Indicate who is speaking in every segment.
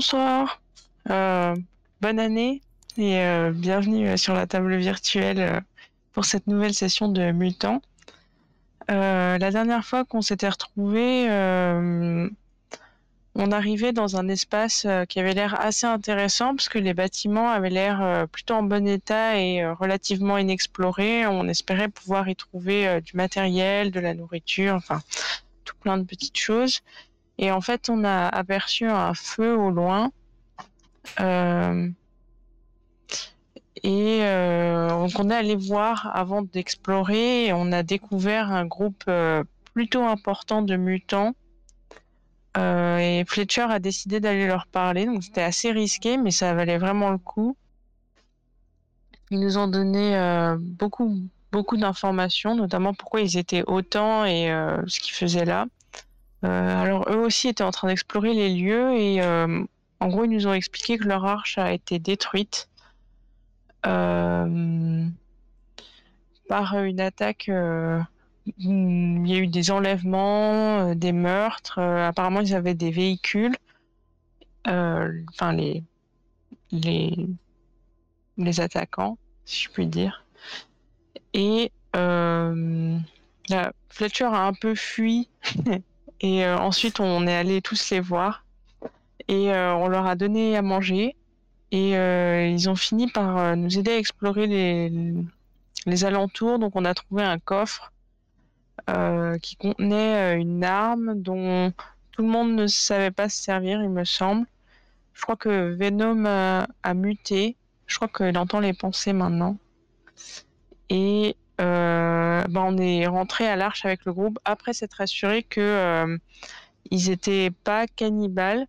Speaker 1: Bonsoir, euh, bonne année et euh, bienvenue euh, sur la table virtuelle pour cette nouvelle session de Mutant. Euh, la dernière fois qu'on s'était retrouvés, on arrivait dans un espace qui avait l'air assez intéressant parce que les bâtiments avaient l'air plutôt en bon état et relativement inexplorés. On espérait pouvoir y trouver du matériel, de la nourriture, enfin tout plein de petites choses. Et en fait, on a aperçu un feu au loin. Euh, et euh, donc on est allé voir avant d'explorer. On a découvert un groupe euh, plutôt important de mutants. Et Fletcher a décidé d'aller leur parler. Donc c'était assez risqué, mais ça valait vraiment le coup. Ils nous ont donné beaucoup beaucoup d'informations, notamment pourquoi ils étaient autant et ce qu'ils faisaient là. Euh, alors eux aussi étaient en train d'explorer les lieux et euh, en gros ils nous ont expliqué que leur arche a été détruite euh, par une attaque. il y a eu des enlèvements, des meurtres. apparemment ils avaient des véhicules. Enfin les les les attaquants, si je puis dire. Et Fletcher a un peu fui Et euh, ensuite, on est allé tous les voir et euh, on leur a donné à manger. Et euh, ils ont fini par nous aider à explorer les, alentours. Donc, on a trouvé un coffre qui contenait une arme dont tout le monde ne savait pas se servir, il me semble. Je crois que Venom a, a muté. Je crois qu'il entend les pensées maintenant. Et euh, ben on est rentré à l'arche avec le groupe après s'être assuré que euh, ils étaient pas cannibales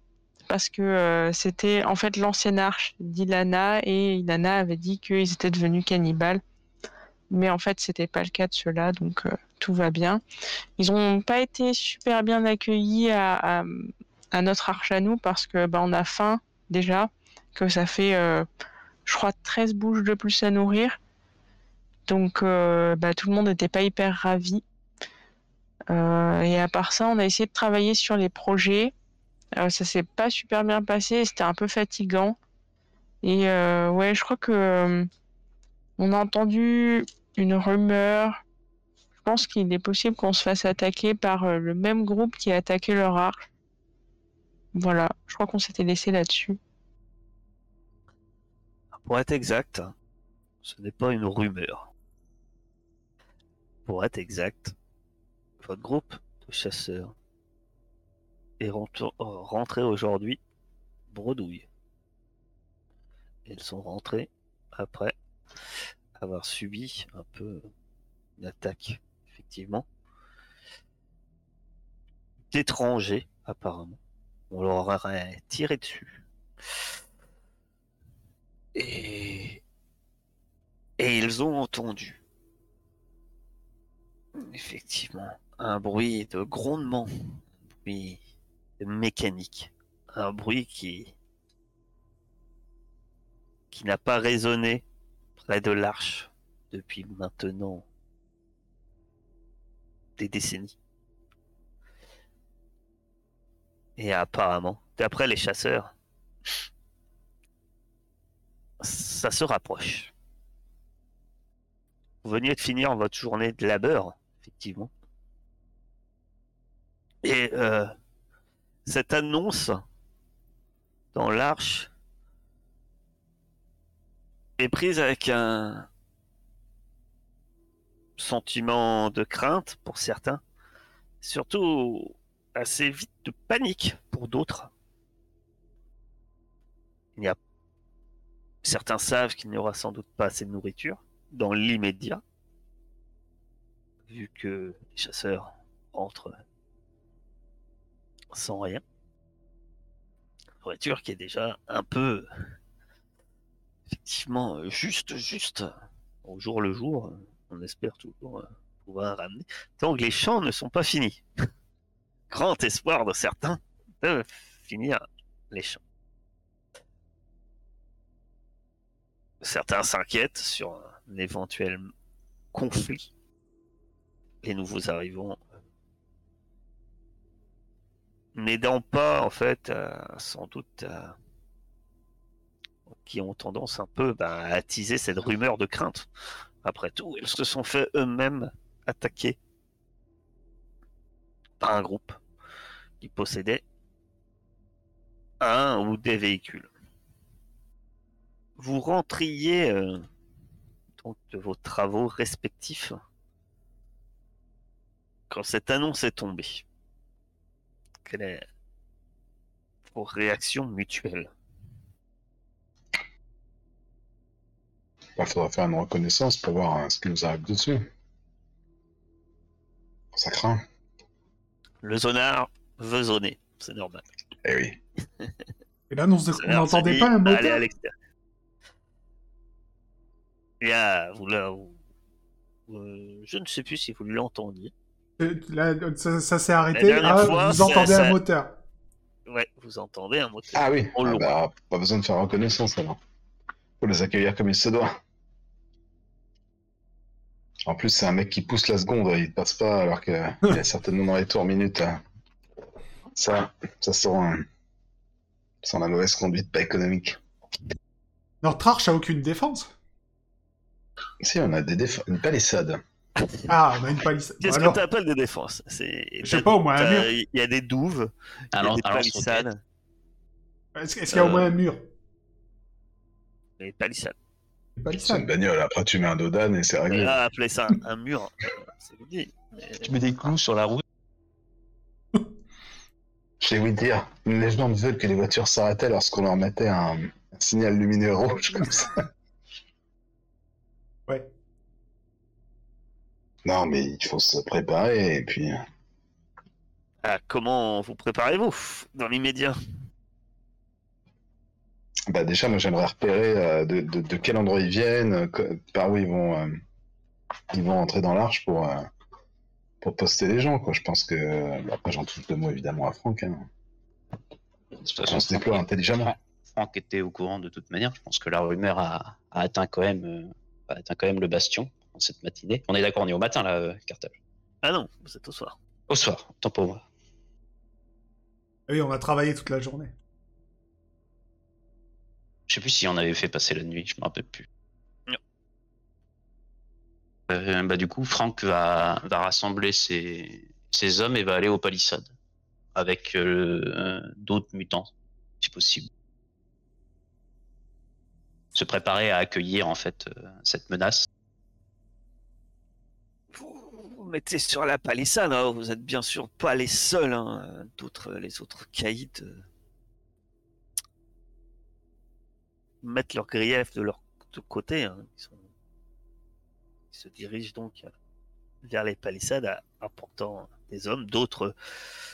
Speaker 1: parce que euh, c'était en fait l'ancienne arche d'Ilana et Ilana avait dit qu'ils étaient devenus cannibales. Mais en fait c'était pas le cas de ceux-là donc euh, tout va bien. Ils ont pas été super bien accueillis à, à, notre arche à nous parce que ben on a faim déjà que ça fait je crois 13 bouches de plus à nourrir donc, euh, bah, tout le monde n'était pas hyper ravi. Euh, et à part ça, on a essayé de travailler sur les projets. Euh, ça s'est pas super bien passé. C'était un peu fatigant. Et ouais, je crois que on a entendu une rumeur. Je pense qu'il est possible qu'on se fasse attaquer par le même groupe qui a attaqué leur arche. Voilà, je crois qu'on s'était laissé là-dessus.
Speaker 2: Pour être exact, ce n'est pas une rumeur. Pour être exact, votre groupe de chasseurs est rentré aujourd'hui bredouille. Ils sont rentrés après avoir subi un peu une attaque, effectivement, d'étrangers, apparemment. On leur aurait tiré dessus. Et, et ils ont entendu, effectivement, un bruit de grondement, un bruit mécanique, un bruit qui, qui n'a pas résonné près de l'arche depuis maintenant des décennies. Et apparemment, d'après les chasseurs, ça se rapproche. Vous veniez de finir votre journée de labeur, effectivement. Et euh, cette annonce dans l'arche est prise avec un sentiment de crainte pour certains, surtout assez vite de panique pour d'autres. Certains savent qu'il n'y aura sans doute pas assez de nourriture dans l'immédiat, vu que les chasseurs entrent sans rien. Nourriture qui est déjà un peu, effectivement, juste, juste, au jour le jour. On espère toujours pouvoir ramener, tant que les champs ne sont pas finis. Grand espoir de certains de finir les champs. Certains s'inquiètent sur un éventuel conflit. Les nouveaux arrivants n'aidant pas en fait, euh, sans doute, euh, qui ont tendance un peu bah, à attiser cette rumeur de crainte. Après tout, ils se sont fait eux-mêmes attaquer par un groupe qui possédait un ou des véhicules. Vous rentriez euh, donc de vos travaux respectifs quand cette annonce est tombée. Quelle est vos réactions mutuelles?
Speaker 3: Il faudra faire une reconnaissance pour voir hein, ce qui nous arrive dessus. Ça craint.
Speaker 2: Le zonard veut zoner, c'est normal.
Speaker 3: Eh oui.
Speaker 4: Et là, on n'entendait pas un
Speaker 2: Allez à l'extérieur. Et là, vous, là, vous- euh, je ne sais plus si vous l'entendiez.
Speaker 4: Là, ça, ça s'est arrêté. Ah,
Speaker 2: fois,
Speaker 4: vous entendez
Speaker 2: ça-
Speaker 4: un moteur.
Speaker 2: Ouais, vous entendez un moteur.
Speaker 3: Ah oui. Ah bah, pas besoin de faire reconnaissance alors. Faut les accueillir comme il se doit. En plus, c'est un mec qui pousse la seconde, il passe pas alors qu'il est certainement dans les tours minutes. hein. Ça, ça sent, un- ça sent la mauvaise conduite pas économique.
Speaker 4: Notre arche a aucune défense.
Speaker 3: Si, on a des déf- une palissade.
Speaker 4: Ah, on a une palissade.
Speaker 2: Qu'est-ce
Speaker 4: alors,
Speaker 2: que tu appelles des défenses C'est-
Speaker 4: je sais pas, au moins un mur.
Speaker 2: Il y a des douves, il y a
Speaker 5: Alors,
Speaker 2: des
Speaker 5: alors,
Speaker 2: palissades.
Speaker 4: Est-ce est-ce qu'il y a au moins un mur?
Speaker 2: Les palissades.
Speaker 3: C'est une
Speaker 4: palissade.
Speaker 3: bagnole, après tu mets un dodan et c'est réglé.
Speaker 2: Là, appeler ça un mur, c'est vous dit. Mais-
Speaker 5: tu mets des clous sur la route.
Speaker 3: Chez Winter, les gens veulent que les voitures s'arrêtaient lorsqu'on leur mettait un, un signal lumineux rouge comme ça.
Speaker 4: Ouais.
Speaker 3: Non, mais il faut se préparer et puis.
Speaker 2: Ah, comment vous préparez-vous dans l'immédiat?
Speaker 3: Bah déjà, moi j'aimerais repérer euh, de, de, de quel endroit ils viennent, euh, que- par où ils vont, euh, ils vont entrer dans l'arche pour, euh, pour poster les gens. Quoi. Je pense que. bah, après, j'en touche deux mots évidemment à Franck. Hein.
Speaker 5: De toute façon,
Speaker 3: On se déploie
Speaker 5: Franck,
Speaker 3: intelligemment.
Speaker 5: Franck était au courant de toute manière. Je pense que la rumeur a, a atteint quand même, euh, a atteint quand même le bastion en cette matinée. On est d'accord, on est au matin là, euh, Carthage.
Speaker 2: Ah non, vous êtes au soir.
Speaker 5: Au soir, tant pour moi.
Speaker 4: Ah Oui, on a travaillé toute la journée.
Speaker 5: Je sais plus si on avait fait passer la nuit, je me rappelle plus.
Speaker 2: Non.
Speaker 5: Euh, bah, du coup, Franck va, va rassembler ses, ses hommes et va aller aux palissades avec euh, euh, d'autres mutants, si possible. Se préparer à accueillir en fait euh, cette menace.
Speaker 2: Mettez sur la palissade, hein, vous êtes bien sûr pas les seuls. hein, D'autres, les autres caïds euh, mettent leurs griefs de leur côté. hein. Ils, se dirigent donc euh, vers les palissades apportant des hommes. D'autres euh,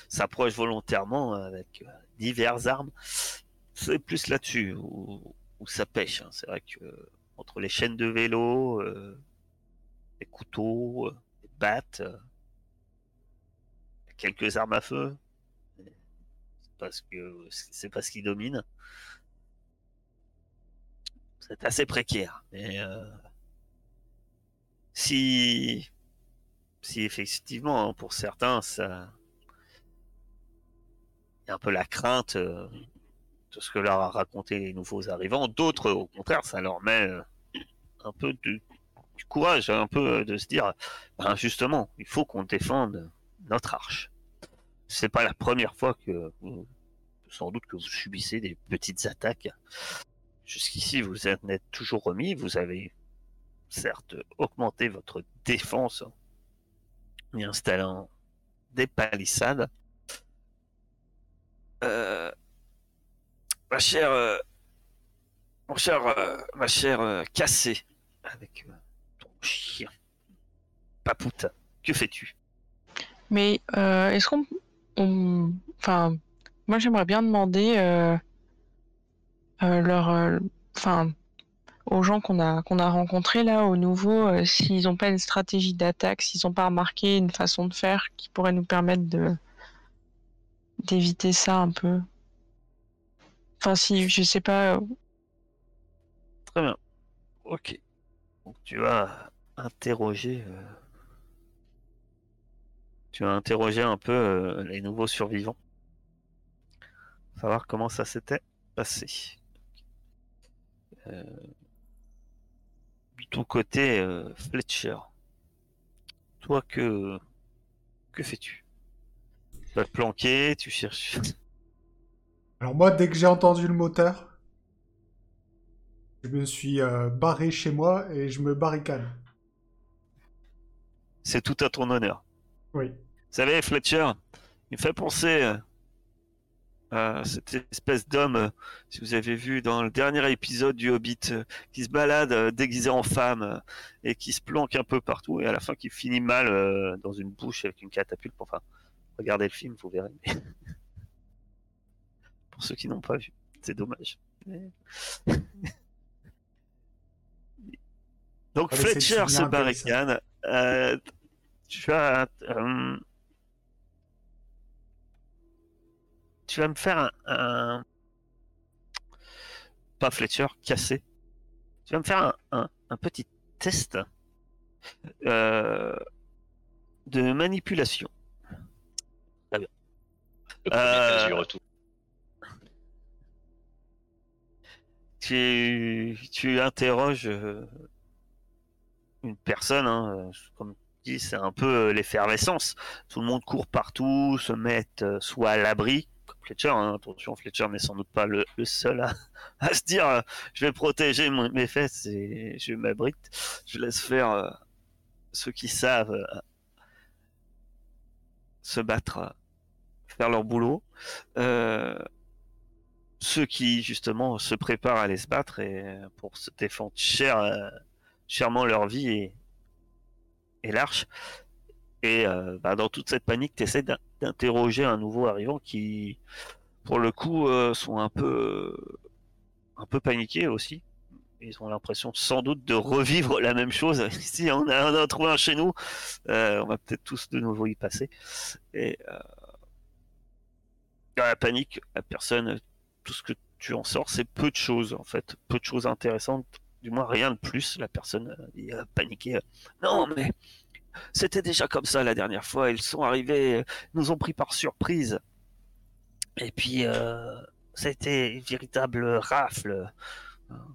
Speaker 2: s'approchent volontairement avec diverses armes. C'est plus là-dessus où, ça pêche. C'est vrai que entre les chaînes de vélo, les couteaux, battes, euh, quelques armes à feu. parce que c'est pas ce qui domine. C'est assez précaire. Mais euh, si si effectivement hein, pour certains ça y a un peu la crainte euh, de ce que leur a raconté les nouveaux arrivants, d'autres au contraire ça leur met un peu de du courage un peu euh, de se dire ben justement il faut qu'on défende notre arche. C'est pas la première fois que vous- sans doute que vous subissez des petites attaques. Jusqu'ici vous en êtes toujours remis vous avez certes augmenté votre défense en y installant des palissades. Euh, ma chère euh, mon cher euh, ma chère euh, Cassé avec euh, chien. Papoute, que fais-tu?
Speaker 1: Mais euh, est-ce qu'on. on- Enfin, moi j'aimerais bien demander euh, euh, leur. Enfin, aux gens qu'on a, qu'on a rencontrés là, aux nouveaux, s'ils n'ont pas une stratégie d'attaque, s'ils n'ont pas remarqué une façon de faire qui pourrait nous permettre de d'éviter ça un peu? Enfin, si, je sais pas.
Speaker 2: Très bien. Ok. Donc tu vas interroger. euh, Tu vas interroger un peu euh, les nouveaux survivants. savoir comment ça s'était passé. Euh, De ton côté, euh, Fletcher, toi que que fais-tu? Tu vas te planquer, tu cherches.
Speaker 4: Alors moi, dès que j'ai entendu le moteur, je me suis barré chez moi et je me barricade.
Speaker 2: C'est tout à ton honneur.
Speaker 4: Oui.
Speaker 2: Vous savez, Fletcher, il me fait penser euh, à cette espèce d'homme, si vous avez vu dans le dernier épisode du Hobbit, euh, qui se balade euh, déguisé en femme et qui se planque un peu partout et à la fin qui finit mal dans une bouche avec une catapulte. Enfin, regardez le film, vous verrez. Pour ceux qui n'ont pas vu, c'est dommage. Donc
Speaker 4: de
Speaker 2: Fletcher se barricade. Euh, tu euh, tu vas me faire un, un- pas Fletcher, cassé. Tu vas me faire un, un- un petit test euh, de manipulation.
Speaker 5: Du retour.
Speaker 2: Tu, tu interroges une personne, hein, euh, comme tu dis, c'est un peu euh, l'effervescence. Tout le monde court partout, se met euh, soit à l'abri, comme Fletcher, hein, attention, Fletcher n'est sans doute pas le, seul à, se dire je vais protéger mes fesses et je m'abrite. Je laisse faire ceux qui savent se battre, faire leur boulot. Ceux qui justement se préparent à aller se battre et pour se défendre cher, chèrement leur vie et l'arche. Et euh, bah, dans toute cette panique, tu essaies d'interroger un nouveau arrivant qui, pour le coup, euh, sont un peu, un peu paniqués aussi. Ils ont l'impression sans doute de revivre la même chose. Ici, on a, on a trouvé un chez nous, euh, on va peut-être tous de nouveau y passer. Et dans la panique, la personne tout ce que tu en sors, c'est peu de choses en fait, peu de choses intéressantes, du moins rien de plus. La personne est euh, paniquée. euh, Non, mais c'était déjà comme ça la dernière fois. Ils sont arrivés, euh, nous ont pris par surprise. Et puis, euh, c'était une véritable rafle.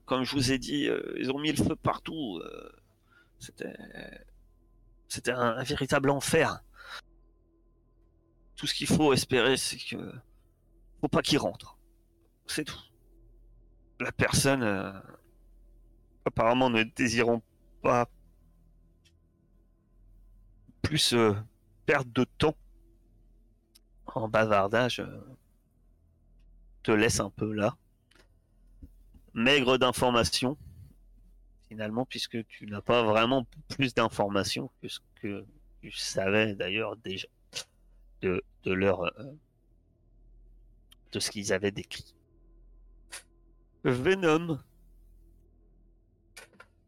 Speaker 2: Comme je vous ai dit, ils ont mis le feu partout. C'était, c'était un, véritable enfer. Tout ce qu'il faut espérer, c'est que faut pas qu'ils rentrent. C'est tout. La personne, apparemment, ne désirant pas plus euh, perdre de temps en bavardage, euh, te laisse un peu là. Maigre d'informations, finalement, puisque tu n'as pas vraiment plus d'informations que ce que tu savais d'ailleurs déjà de, de leur euh, de ce qu'ils avaient décrit. Venom.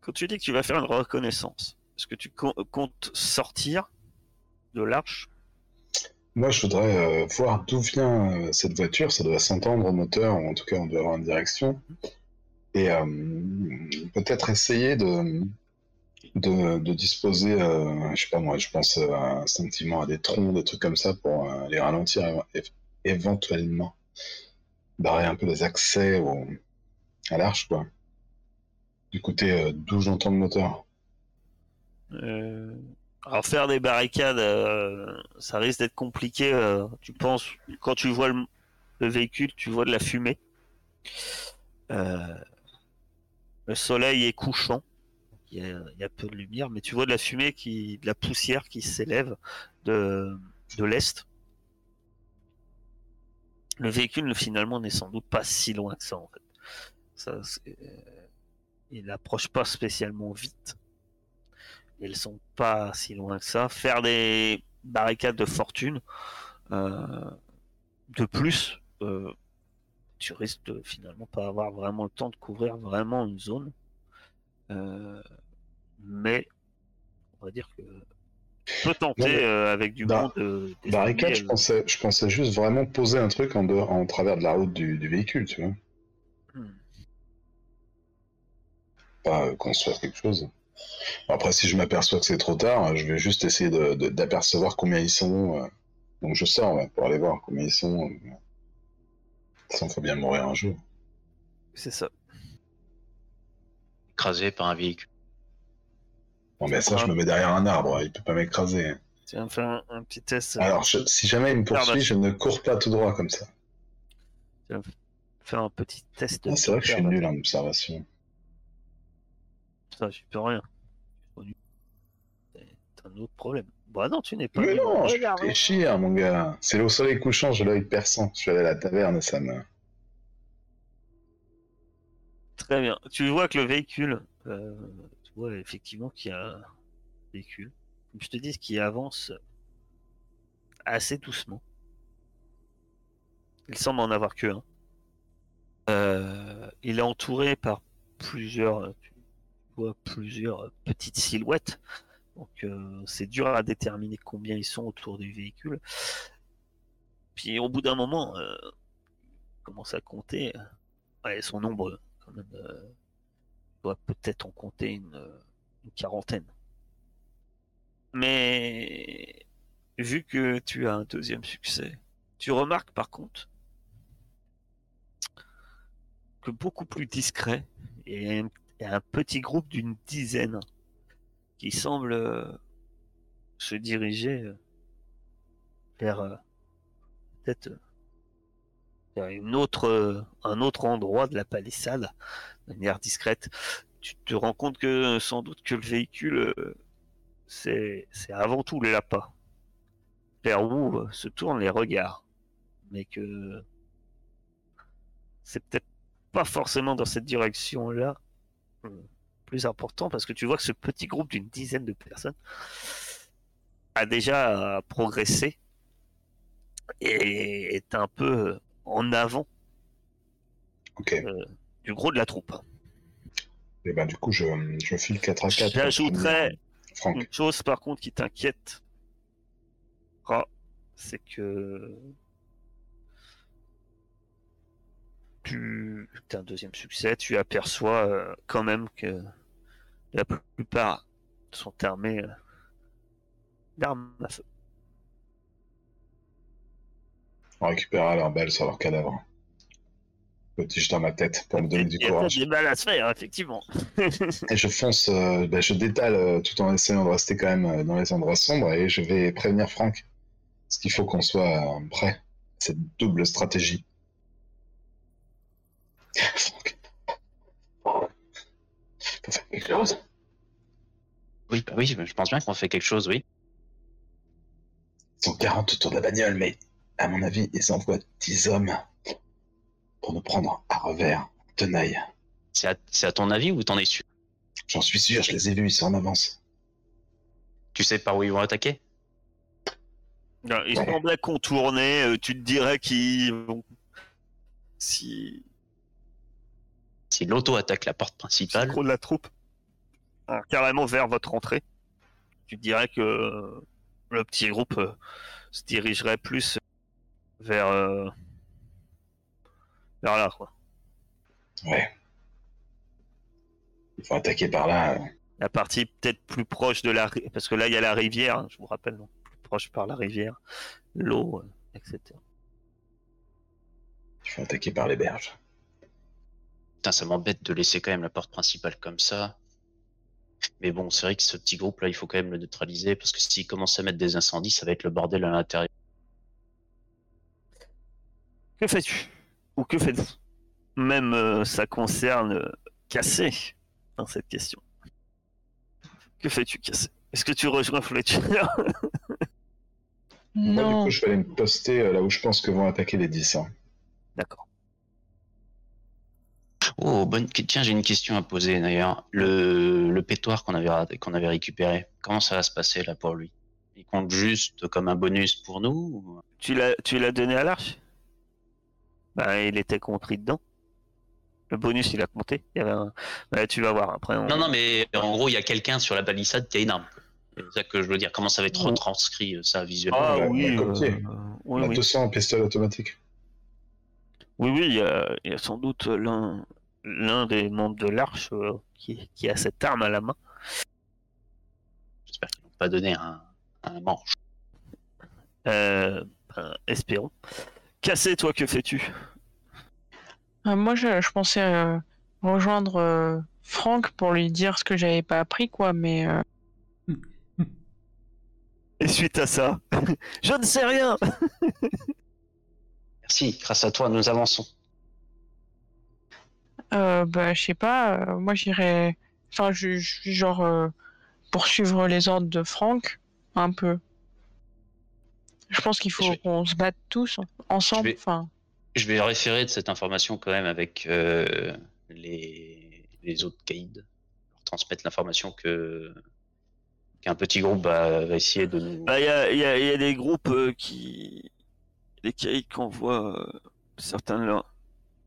Speaker 2: Quand tu dis que tu vas faire une reconnaissance, est-ce que tu com- comptes sortir de l'arche?
Speaker 3: Moi, je voudrais euh, voir d'où vient euh, cette voiture. Ça doit s'entendre au moteur, ou en tout cas, on doit avoir une direction. Et euh, peut-être essayer de, disposer, je sais pas moi, je pense instinctivement à des troncs, des trucs comme ça pour les ralentir é- éventuellement. Barrer un peu les accès à l'arche, quoi. Côté euh, d'où j'entends le moteur.
Speaker 2: Euh, Alors faire des barricades, euh, ça risque d'être compliqué. tu penses, quand tu vois le, le véhicule, tu vois de la fumée. Le soleil est couchant. Il y, a, peu de lumière, mais tu vois de la fumée, qui, de la poussière qui s'élève de, de l'est. Le véhicule finalement n'est sans doute pas si loin que ça en fait. Ça, c'est- il n'approche pas spécialement vite. Ils sont pas si loin que ça. Faire des barricades de fortune, euh, de plus, euh, tu risques de finalement pas avoir vraiment le temps de couvrir vraiment une zone. Euh, mais on va dire que tu peux tenter
Speaker 3: Non, mais-
Speaker 2: euh, avec du monde. euh,
Speaker 3: Barricade, je pensais, je pensais juste vraiment poser un truc en, dehors, en travers de la route du, du véhicule, tu vois.
Speaker 2: hmm.
Speaker 3: Pas construire quelque chose. Après, si je m'aperçois que c'est trop tard, je vais juste essayer de- de- d'apercevoir combien ils sont. euh. Donc je sors ouais, pour aller voir combien ils sont. euh. façon, faut bien mourir un jour.
Speaker 2: C'est ça.
Speaker 5: Écrasé par un véhicule.
Speaker 3: Bon, mais ça, je me mets derrière un arbre, il peut pas m'écraser.
Speaker 2: Tu vas me faire un, un petit test. euh,
Speaker 3: Alors, je- si jamais il me poursuit, je ne cours pas tout droit comme ça.
Speaker 2: faire un petit test.
Speaker 3: Ah, c'est vrai que je suis nul en observation.
Speaker 2: Ça, j'y peux rien. C'est un autre problème. Bah non, tu n'es pas.
Speaker 3: Mais non, je
Speaker 2: Regarde,
Speaker 3: réfléchis, mon gars. C'est le soleil couchant, j'ai l'œil perçant. Je suis allé à la taverne ça me.
Speaker 2: Très bien. Tu vois que le véhicule, euh, tu vois effectivement qu'il y a un véhicule, comme je te dis, qui avance assez doucement. Il semble en avoir que un. Euh, il est entouré par plusieurs, tu plusieurs petites silhouettes. Donc euh, c'est dur à déterminer combien ils sont autour du véhicule. Puis au bout d'un moment, euh, commence à compter. Ouais, ils sont nombreux quand même. euh, doit peut-être en compter une, une quarantaine. Mais vu que tu as un deuxième succès, tu remarques par contre que beaucoup plus discret et et un petit groupe d'une dizaine qui semble euh, se diriger euh, vers euh, peut-être vers une autre, un autre endroit de la palissade de manière discrète. Tu te rends compte que sans doute que le véhicule, c'est avant tout les lapins vers où se tournent les regards, mais que c'est peut-être pas forcément dans cette direction-là plus important parce que tu vois que ce petit groupe d'une dizaine de personnes a déjà progressé et est un peu en avant
Speaker 3: Ok.
Speaker 2: du gros de la troupe.
Speaker 3: Et ben, du coup, je, je file 4 à 4.
Speaker 2: J'ajouterais une chose par contre qui t'inquiète, c'est que tu as un deuxième succès, tu aperçois euh, quand même que la plupart sont armés euh, d'armes à feu.
Speaker 3: On récupérera leurs balles sur leur cadavre. Petit dans ma tête pour me donner du
Speaker 2: Il y a
Speaker 3: courage.
Speaker 2: des balles à se faire, effectivement.
Speaker 3: Et je fonce, euh, ben, je détale tout en essayant de rester quand même dans les endroits sombres et je vais prévenir Franck. Parce qu'il faut qu'on soit prêt à cette double stratégie. Franck. Faut faire quelque chose.
Speaker 5: Oui, bah oui, je pense bien qu'on fait quelque chose, oui.
Speaker 3: Ils sont 40 autour de la bagnole, mais à mon avis, ils envoient 10 hommes pour nous prendre à revers, en tenaille.
Speaker 5: C'est à, c'est à ton avis ou t'en es sûr?
Speaker 3: J'en suis sûr, je les ai vus, ils sont en avance.
Speaker 5: Tu sais par où ils vont attaquer?
Speaker 2: Non, Ils
Speaker 3: Ouais.
Speaker 2: semblaient contourner, euh, tu te dirais qu'ils vont... Si...
Speaker 5: Si l'auto attaque la porte principale,
Speaker 2: gros de la troupe, alors, carrément vers votre entrée. Tu dirais que euh, le petit groupe euh, se dirigerait plus vers euh, vers là, quoi.
Speaker 3: Ouais. Il faut attaquer par là. euh.
Speaker 2: La partie peut-être plus proche de la parce que là il y a la rivière, hein, je vous rappelle, donc plus proche par la rivière, l'eau, euh, etc.
Speaker 3: Il faut attaquer par les berges.
Speaker 5: Putain, ça m'embête de laisser quand même la porte principale comme ça. Mais bon, c'est vrai que ce petit groupe là, il faut quand même le neutraliser parce que s'il commence à mettre des incendies, ça va être le bordel à l'intérieur.
Speaker 2: Que fais-tu? Ou que faites-vous? Même euh, ça concerne euh, Cassé dans cette question. Que fais-tu, Cassé? Est-ce que tu rejoins Fletcher?
Speaker 3: Moi, du
Speaker 1: Non.
Speaker 3: coup, je vais aller me poster euh, là où je pense que vont attaquer les 10. hein.
Speaker 2: D'accord.
Speaker 5: Oh, bonne... tiens, j'ai une question à poser d'ailleurs. Le, le pétoire qu'on avait, ra- qu'on avait récupéré, comment ça va se passer là pour lui? Il compte juste comme un bonus pour nous ou-
Speaker 2: Tu l'as, tu l'as donné à l'arche? Bah, il était compris dedans. Le bonus, il a compté. Il y avait un... Bah, tu vas voir après. on-
Speaker 5: Non, non, mais en gros, il y a quelqu'un sur la balissade qui a une arme. C'est ça que je veux dire. Comment ça va être
Speaker 2: Oh.
Speaker 5: retranscrit euh, ça visuellement?
Speaker 2: Ah oui, euh, euh,
Speaker 3: On
Speaker 2: oui,
Speaker 3: a
Speaker 2: oui.
Speaker 3: 200 pistolets automatiques.
Speaker 2: Oui, oui, il y a, il y a sans doute l'un, l'un des membres de l'arche euh, qui, qui a cette arme à la main.
Speaker 5: J'espère qu'ils n'ont pas donné un, un manche.
Speaker 2: Euh, ben, espérons. Cassé, toi, que fais-tu?
Speaker 1: Euh, moi, je, je pensais euh, rejoindre euh, Franck pour lui dire ce que j'avais pas appris, quoi, mais euh,
Speaker 2: Et suite à ça, je ne sais rien.
Speaker 5: Merci, grâce à toi, nous avançons.
Speaker 1: Euh, bah, je sais pas, euh, moi j'irais. Enfin, je, genre euh, poursuivre les ordres de Franck, un peu. Je pense qu'il faut
Speaker 5: vais-
Speaker 1: qu'on se batte tous ensemble.
Speaker 5: Je vais-
Speaker 1: Enfin,
Speaker 5: Je vais référer de cette information quand même avec euh, les, les autres caïds. Leur transmettre l'information que qu'un petit groupe va, va essayer de nous.
Speaker 2: Bah, Il y, a, il y a- y a des groupes euh, qui. Des caïds qui envoient euh, certains de leurs,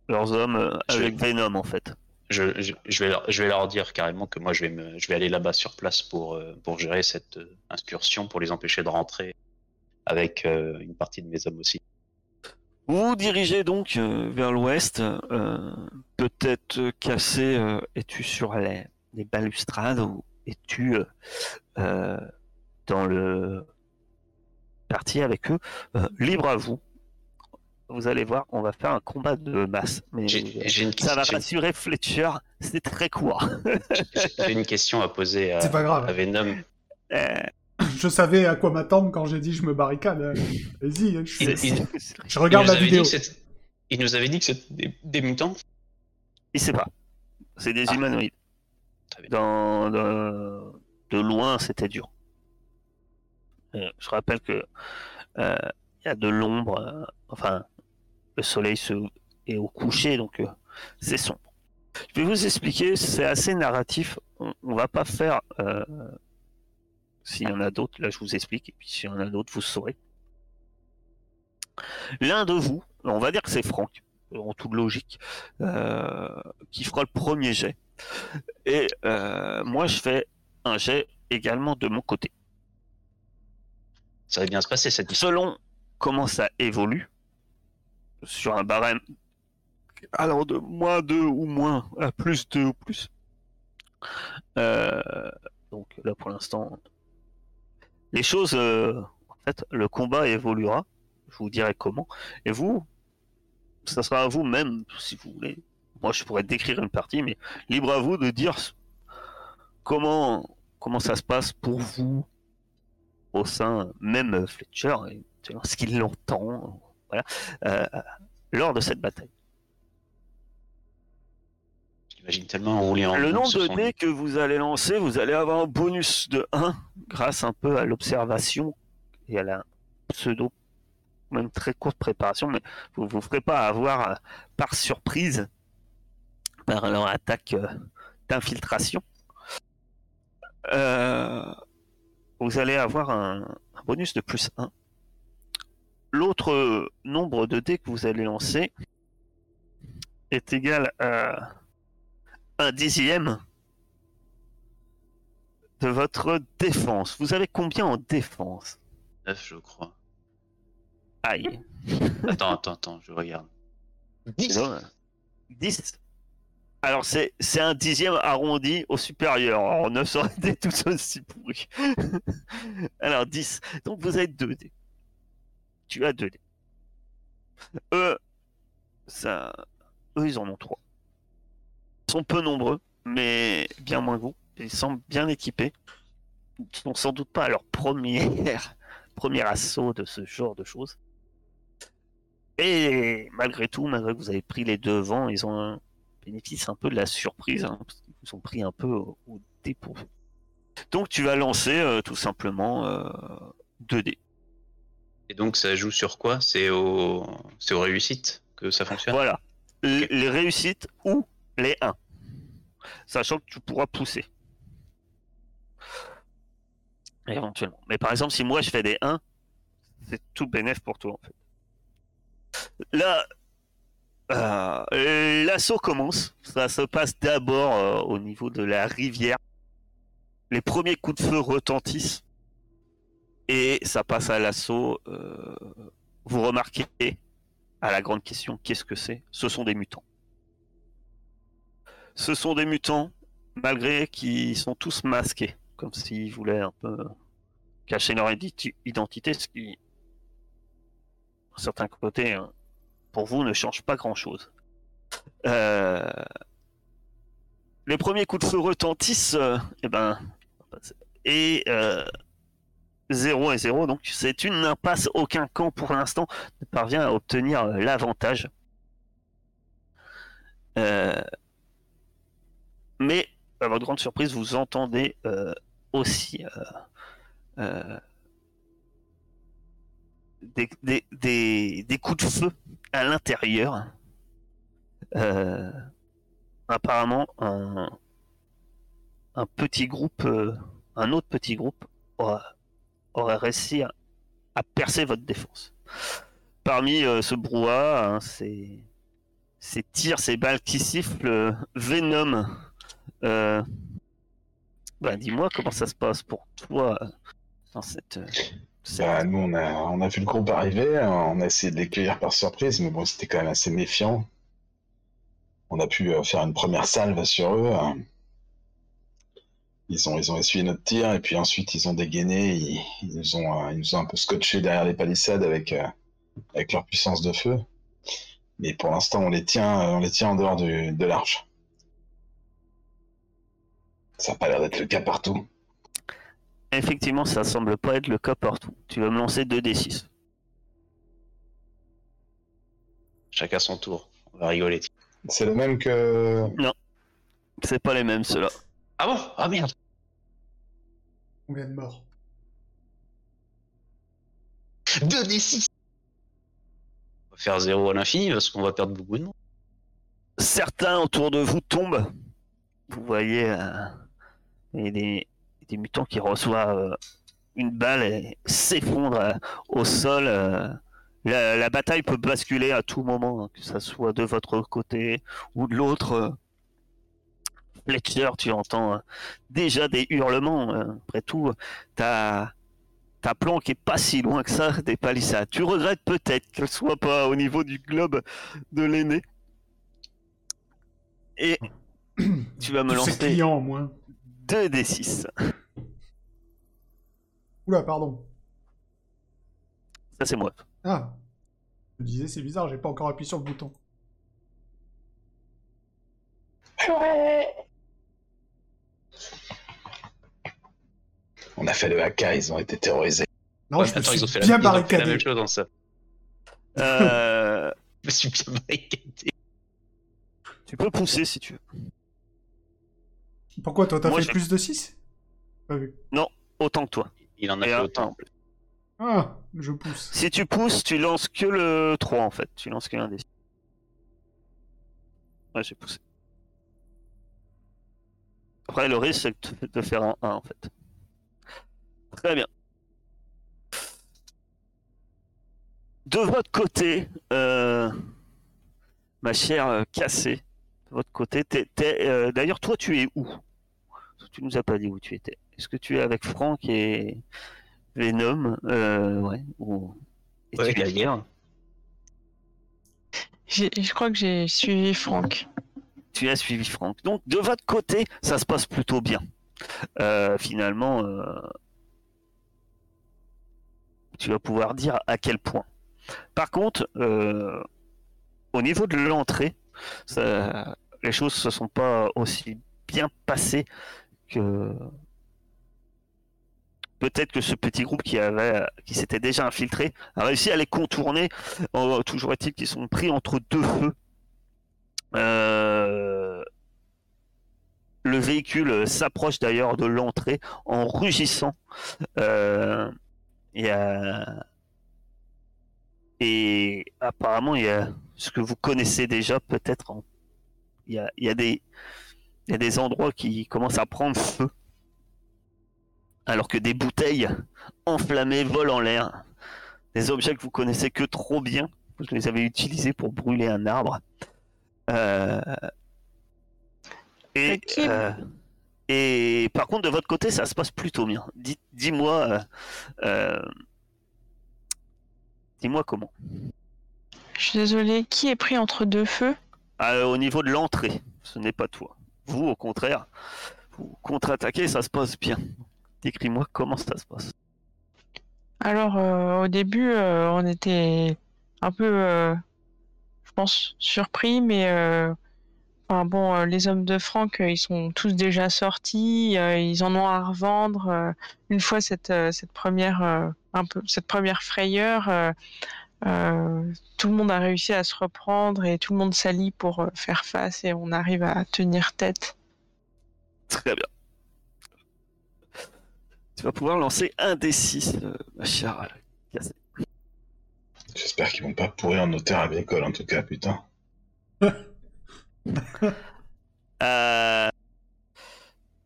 Speaker 2: leurs hommes euh,
Speaker 5: Je-
Speaker 2: avec Venom en fait.
Speaker 5: Je, je, je vais leur, je vais leur dire carrément que moi je vais me, je vais aller là-bas sur place pour euh, pour gérer cette euh, incursion, pour les empêcher de rentrer avec euh, une partie de mes hommes aussi.
Speaker 2: Vous vous dirigez donc euh, vers l'ouest, euh, peut-être cassé, euh, es-tu sur les, les balustrades ou es-tu euh, euh, dans le quartier avec eux Euh, Libre à vous. Vous allez voir, on va faire un combat de masse. Mais
Speaker 5: une,
Speaker 2: ça va rassurer Fletcher, c'est très court.
Speaker 5: j'ai- une question à poser à,
Speaker 4: pas grave.
Speaker 5: à Venom.
Speaker 2: Euh,
Speaker 4: Je savais à quoi m'attendre quand j'ai dit je me barricade. hein. Vas-y, hein, je, suis-
Speaker 5: Il- il-
Speaker 4: je regarde la
Speaker 5: avait
Speaker 4: vidéo.
Speaker 5: dit que c'était- il nous avait dit que c'était des, des mutants.
Speaker 2: Il sait pas. C'est des
Speaker 5: Ah.
Speaker 2: humanoïdes. Dans, dans- de loin, c'était dur. Euh, je rappelle que euh, il y a de l'ombre. euh, enfin, le soleil se, est au coucher, donc euh, c'est sombre. Je vais vous expliquer. C'est assez narratif. On, on va pas faire. euh, s'il y en a d'autres, là je vous explique. Et puis s'il y en a d'autres, vous saurez. L'un de vous, on va dire que c'est Franck, en toute logique, euh, qui fera le premier jet. Et euh, moi, je fais un jet également de mon côté.
Speaker 5: Ça va bien se passer cette.
Speaker 2: Selon comment ça évolue, sur un barème, alors de moins 2 ou moins à plus 2 ou plus. Euh, donc là, pour l'instant, les choses, euh, en fait, le combat évoluera. Je vous dirai comment. Et vous, ça sera à vous même, si vous voulez. Moi, je pourrais décrire une partie, mais libre à vous de dire comment, comment ça se passe pour vous au sein, même Fletcher, et ce qu'il entend, voilà, euh, lors de cette bataille.
Speaker 5: J'imagine tellement en
Speaker 2: Le nombre de dés que vous allez lancer, vous allez avoir un bonus de 1 grâce un peu à l'observation et à la pseudo, même très courte préparation, mais vous ne vous ferez pas avoir euh, par surprise par leur attaque euh, d'infiltration. Euh, vous allez avoir un, un bonus de plus 1. L'autre euh, nombre de dés que vous allez lancer est égal à un dixième de votre défense. Vous avez combien en défense?
Speaker 5: 9, je crois.
Speaker 2: Aïe.
Speaker 5: Attends, attends, attends, je regarde.
Speaker 2: C'est dommage. 10. Alors c'est c'est un dixième arrondi au supérieur. Alors 9 ça aurait été tout aussi pourri. Alors 10. Donc vous avez 2 dés. Tu as 2 dés. Eux, ça... Ils en ont 3. Ils sont peu nombreux, mais bien moins que vous. Ils semblent bien équipés. Ils sont sans doute pas à leur premier assaut de ce genre de choses. Et malgré tout, malgré que vous avez pris les devants, ils ont un bénéfice un peu de la surprise. hein, parce qu'ils vous ont pris un peu au, dépourvu. Donc tu vas lancer euh, tout simplement euh, 2 dés.
Speaker 5: Et donc ça joue sur quoi? C'est au... aux réussites que ça fonctionne?
Speaker 2: Voilà. Les réussites ou les 1. Sachant que tu pourras pousser. Éventuellement. Mais par exemple, si moi je fais des 1, c'est tout bénéf pour toi en fait. Là, euh, l'assaut commence. Ça se passe d'abord euh, au niveau de la rivière. Les premiers coups de feu retentissent. Et ça passe à l'assaut. euh, vous remarquez à la grande question, qu'est-ce que c'est? Ce sont des mutants. Ce sont des mutants, malgré qu'ils sont tous masqués, comme s'ils voulaient un peu cacher leur identi- identité, ce qui, d'un certain côté, hein, pour vous, ne change pas grand-chose. Euh, les premiers coups de feu retentissent, euh, et ben, et euh, 0 et 0, donc c'est une impasse. Aucun camp pour l'instant ne parvient à obtenir euh, l'avantage. Euh, mais à votre grande surprise, vous entendez euh, aussi des, coups de feu à l'intérieur. Apparemment, un, un petit groupe, un autre petit groupe, aura- aurait réussi à, à percer votre défense. Parmi euh, ce brouhaha, hein, ces, ces tirs, ces balles qui sifflent, euh, Venom, euh, bah, dis-moi comment ça se passe pour toi dans cette. cette-
Speaker 3: Bah, nous, on a, on a vu le groupe arriver, hein, on a essayé de les cueillir par surprise, mais bon, c'était quand même assez méfiant. On a pu faire une première salve sur eux. hein. Ils ont, ils ont essuyé notre tir, et puis ensuite ils ont dégainé, ils, ils nous, ont, euh, ils nous ont un peu scotché derrière les palissades avec, euh, avec leur puissance de feu. Mais pour l'instant, on les tient, euh, on les tient en dehors du- de l'arche. Ça n'a pas l'air d'être le cas partout.
Speaker 2: Effectivement, ça semble pas être le cas partout. Tu vas me lancer 2d6.
Speaker 5: Chacun son tour. On va rigoler.
Speaker 3: C'est le même que.
Speaker 2: C'est pas les mêmes ceux-là.
Speaker 5: Ah bon? Ah merde
Speaker 4: Combien de morts
Speaker 5: 2d6 On va faire 0 à l'infini parce qu'on va perdre beaucoup de monde.
Speaker 2: Certains autour de vous tombent. Vous voyez euh, et des, des mutants qui reçoivent euh, une balle et s'effondrent euh, au sol. euh. La, la bataille peut basculer à tout moment, hein, que ça soit de votre côté ou de l'autre. Euh. Fletcher, tu entends euh, déjà des hurlements. euh. Après tout, ta ta planque est pas si loin que ça des palissades. Tu regrettes peut-être qu'elle soit pas au niveau du globe de l'aîné. Et tu vas me
Speaker 4: Tous
Speaker 2: lancer
Speaker 4: clients au moins.
Speaker 2: 2 des 6.
Speaker 4: Oula, pardon.
Speaker 2: Ça c'est moi.
Speaker 4: Ah. Je me disais, c'est bizarre, j'ai pas encore appuyé sur le bouton.
Speaker 3: On a fait le haka, ils ont été terrorisés.
Speaker 4: Non, je me
Speaker 5: Attends,
Speaker 4: suis
Speaker 5: ils ont fait la,
Speaker 4: bien
Speaker 5: ils ont fait la même
Speaker 4: barricadé.
Speaker 5: chose dans ça.
Speaker 2: Euh,
Speaker 5: Je me suis bien barricadé.
Speaker 2: tu peux pousser si tu veux.
Speaker 4: Pourquoi toi, t'as fait
Speaker 2: j'ai-
Speaker 4: plus de 6 Pas vu.
Speaker 2: Autant que toi.
Speaker 5: Il en a
Speaker 2: Et
Speaker 5: fait
Speaker 2: un-
Speaker 5: autant.
Speaker 2: un plus.
Speaker 4: Ah, je pousse.
Speaker 2: Si tu pousses, tu lances que le 3 en fait. Tu lances qu'un des 6. Ouais, j'ai poussé. Après, le risque, c'est de- de faire un 1 en fait. Très bien. De votre côté, euh, ma chère Cassée, de votre côté, euh, d'ailleurs, toi, tu es où? Tu nous as pas dit où tu étais. Est-ce que tu es avec Franck et Venom? Euh, Ouais. Ou... Et
Speaker 5: Ouais.
Speaker 2: tu
Speaker 1: J'ai- Je crois que j'ai suivi Franck.
Speaker 2: tu as suivi Franck. Donc de votre côté, ça se passe plutôt bien. Euh, finalement, euh, tu vas pouvoir dire à quel point. Par contre, euh, au niveau de l'entrée, les choses se sont pas aussi bien passées que peut-être que ce petit groupe qui avait, qui s'était déjà infiltré, a réussi à les contourner. Toujours est-il qu'ils sont pris entre deux feux. Euh, le véhicule s'approche d'ailleurs de l'entrée en rugissant. Euh, il y a- Et apparemment, il y a ce que vous connaissez déjà peut-être. en- Il y a, il y a des... il y a des endroits qui commencent à prendre feu. Alors que des bouteilles enflammées volent en l'air. Des objets que vous connaissez que trop bien. Vous les avez utilisés pour brûler un arbre. Euh, Et, euh, et par contre, de votre côté, ça se passe plutôt bien. Dis- Dis-moi, euh, euh, dis-moi comment.
Speaker 1: Je suis désolé, qui est pris entre deux feux?
Speaker 2: Ah, au niveau de l'entrée, ce n'est pas toi. Vous, au contraire, vous contre-attaquez, ça se passe bien. Décris-moi comment ça se passe.
Speaker 1: Alors, euh, au début, euh, on était un peu euh, je pense, surpris, mais euh, enfin, bon, euh, les hommes de Franck, euh, ils sont tous déjà sortis, euh, ils en ont à revendre. euh, une fois cette, euh, cette première, euh, un peu, cette première frayeur, euh, euh, tout le monde a réussi à se reprendre et tout le monde s'allie pour euh, faire face et on arrive à tenir tête.
Speaker 2: Très bien. Tu vas pouvoir lancer un des six, euh, ma chère Cassé.
Speaker 3: J'espère qu'ils vont pas pourrir nos terres agricoles, en tout cas, putain.
Speaker 2: Euh...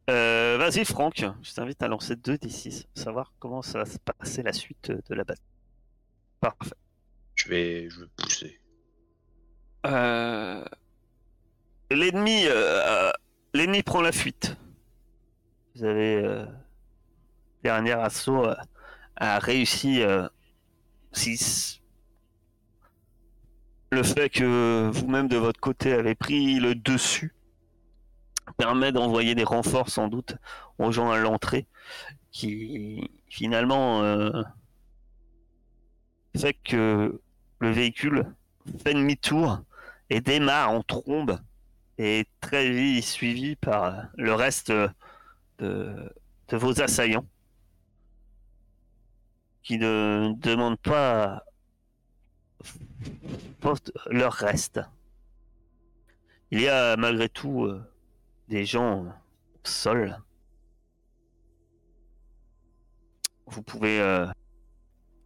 Speaker 2: euh, Vas-y, Franck, je t'invite à lancer 2 des 6, savoir comment ça va se passer la suite de la bataille. Parfait.
Speaker 5: Je vais, je vais pousser.
Speaker 2: Euh, L'ennemi, euh, l'ennemi prend la fuite. Vous avez dernier assaut a réussi 6. Le fait que vous-même de votre côté avez pris le dessus permet d'envoyer des renforts sans doute aux gens à l'entrée qui finalement euh, fait que le véhicule fait demi-tour et démarre en trombe et très vite suivi par le reste de vos assaillants qui ne demandent pas leur reste. Il y a malgré tout euh, des gens au sol. Vous pouvez euh,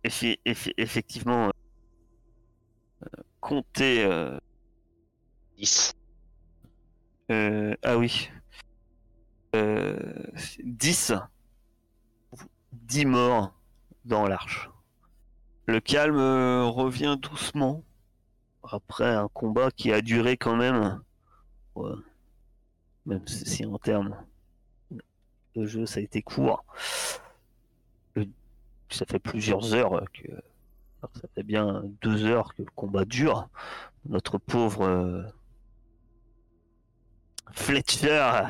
Speaker 2: effi- effi- effectivement euh, compter euh,
Speaker 5: 10.
Speaker 2: Euh, ah oui. Euh, 10. 10 morts dans l'arche. Le calme euh, revient doucement après un combat qui a duré quand même. même si en termes de jeu ça a été court. Ça fait plusieurs heures que. ça fait bien deux heures que le combat dure. Notre pauvre. euh, Fletcher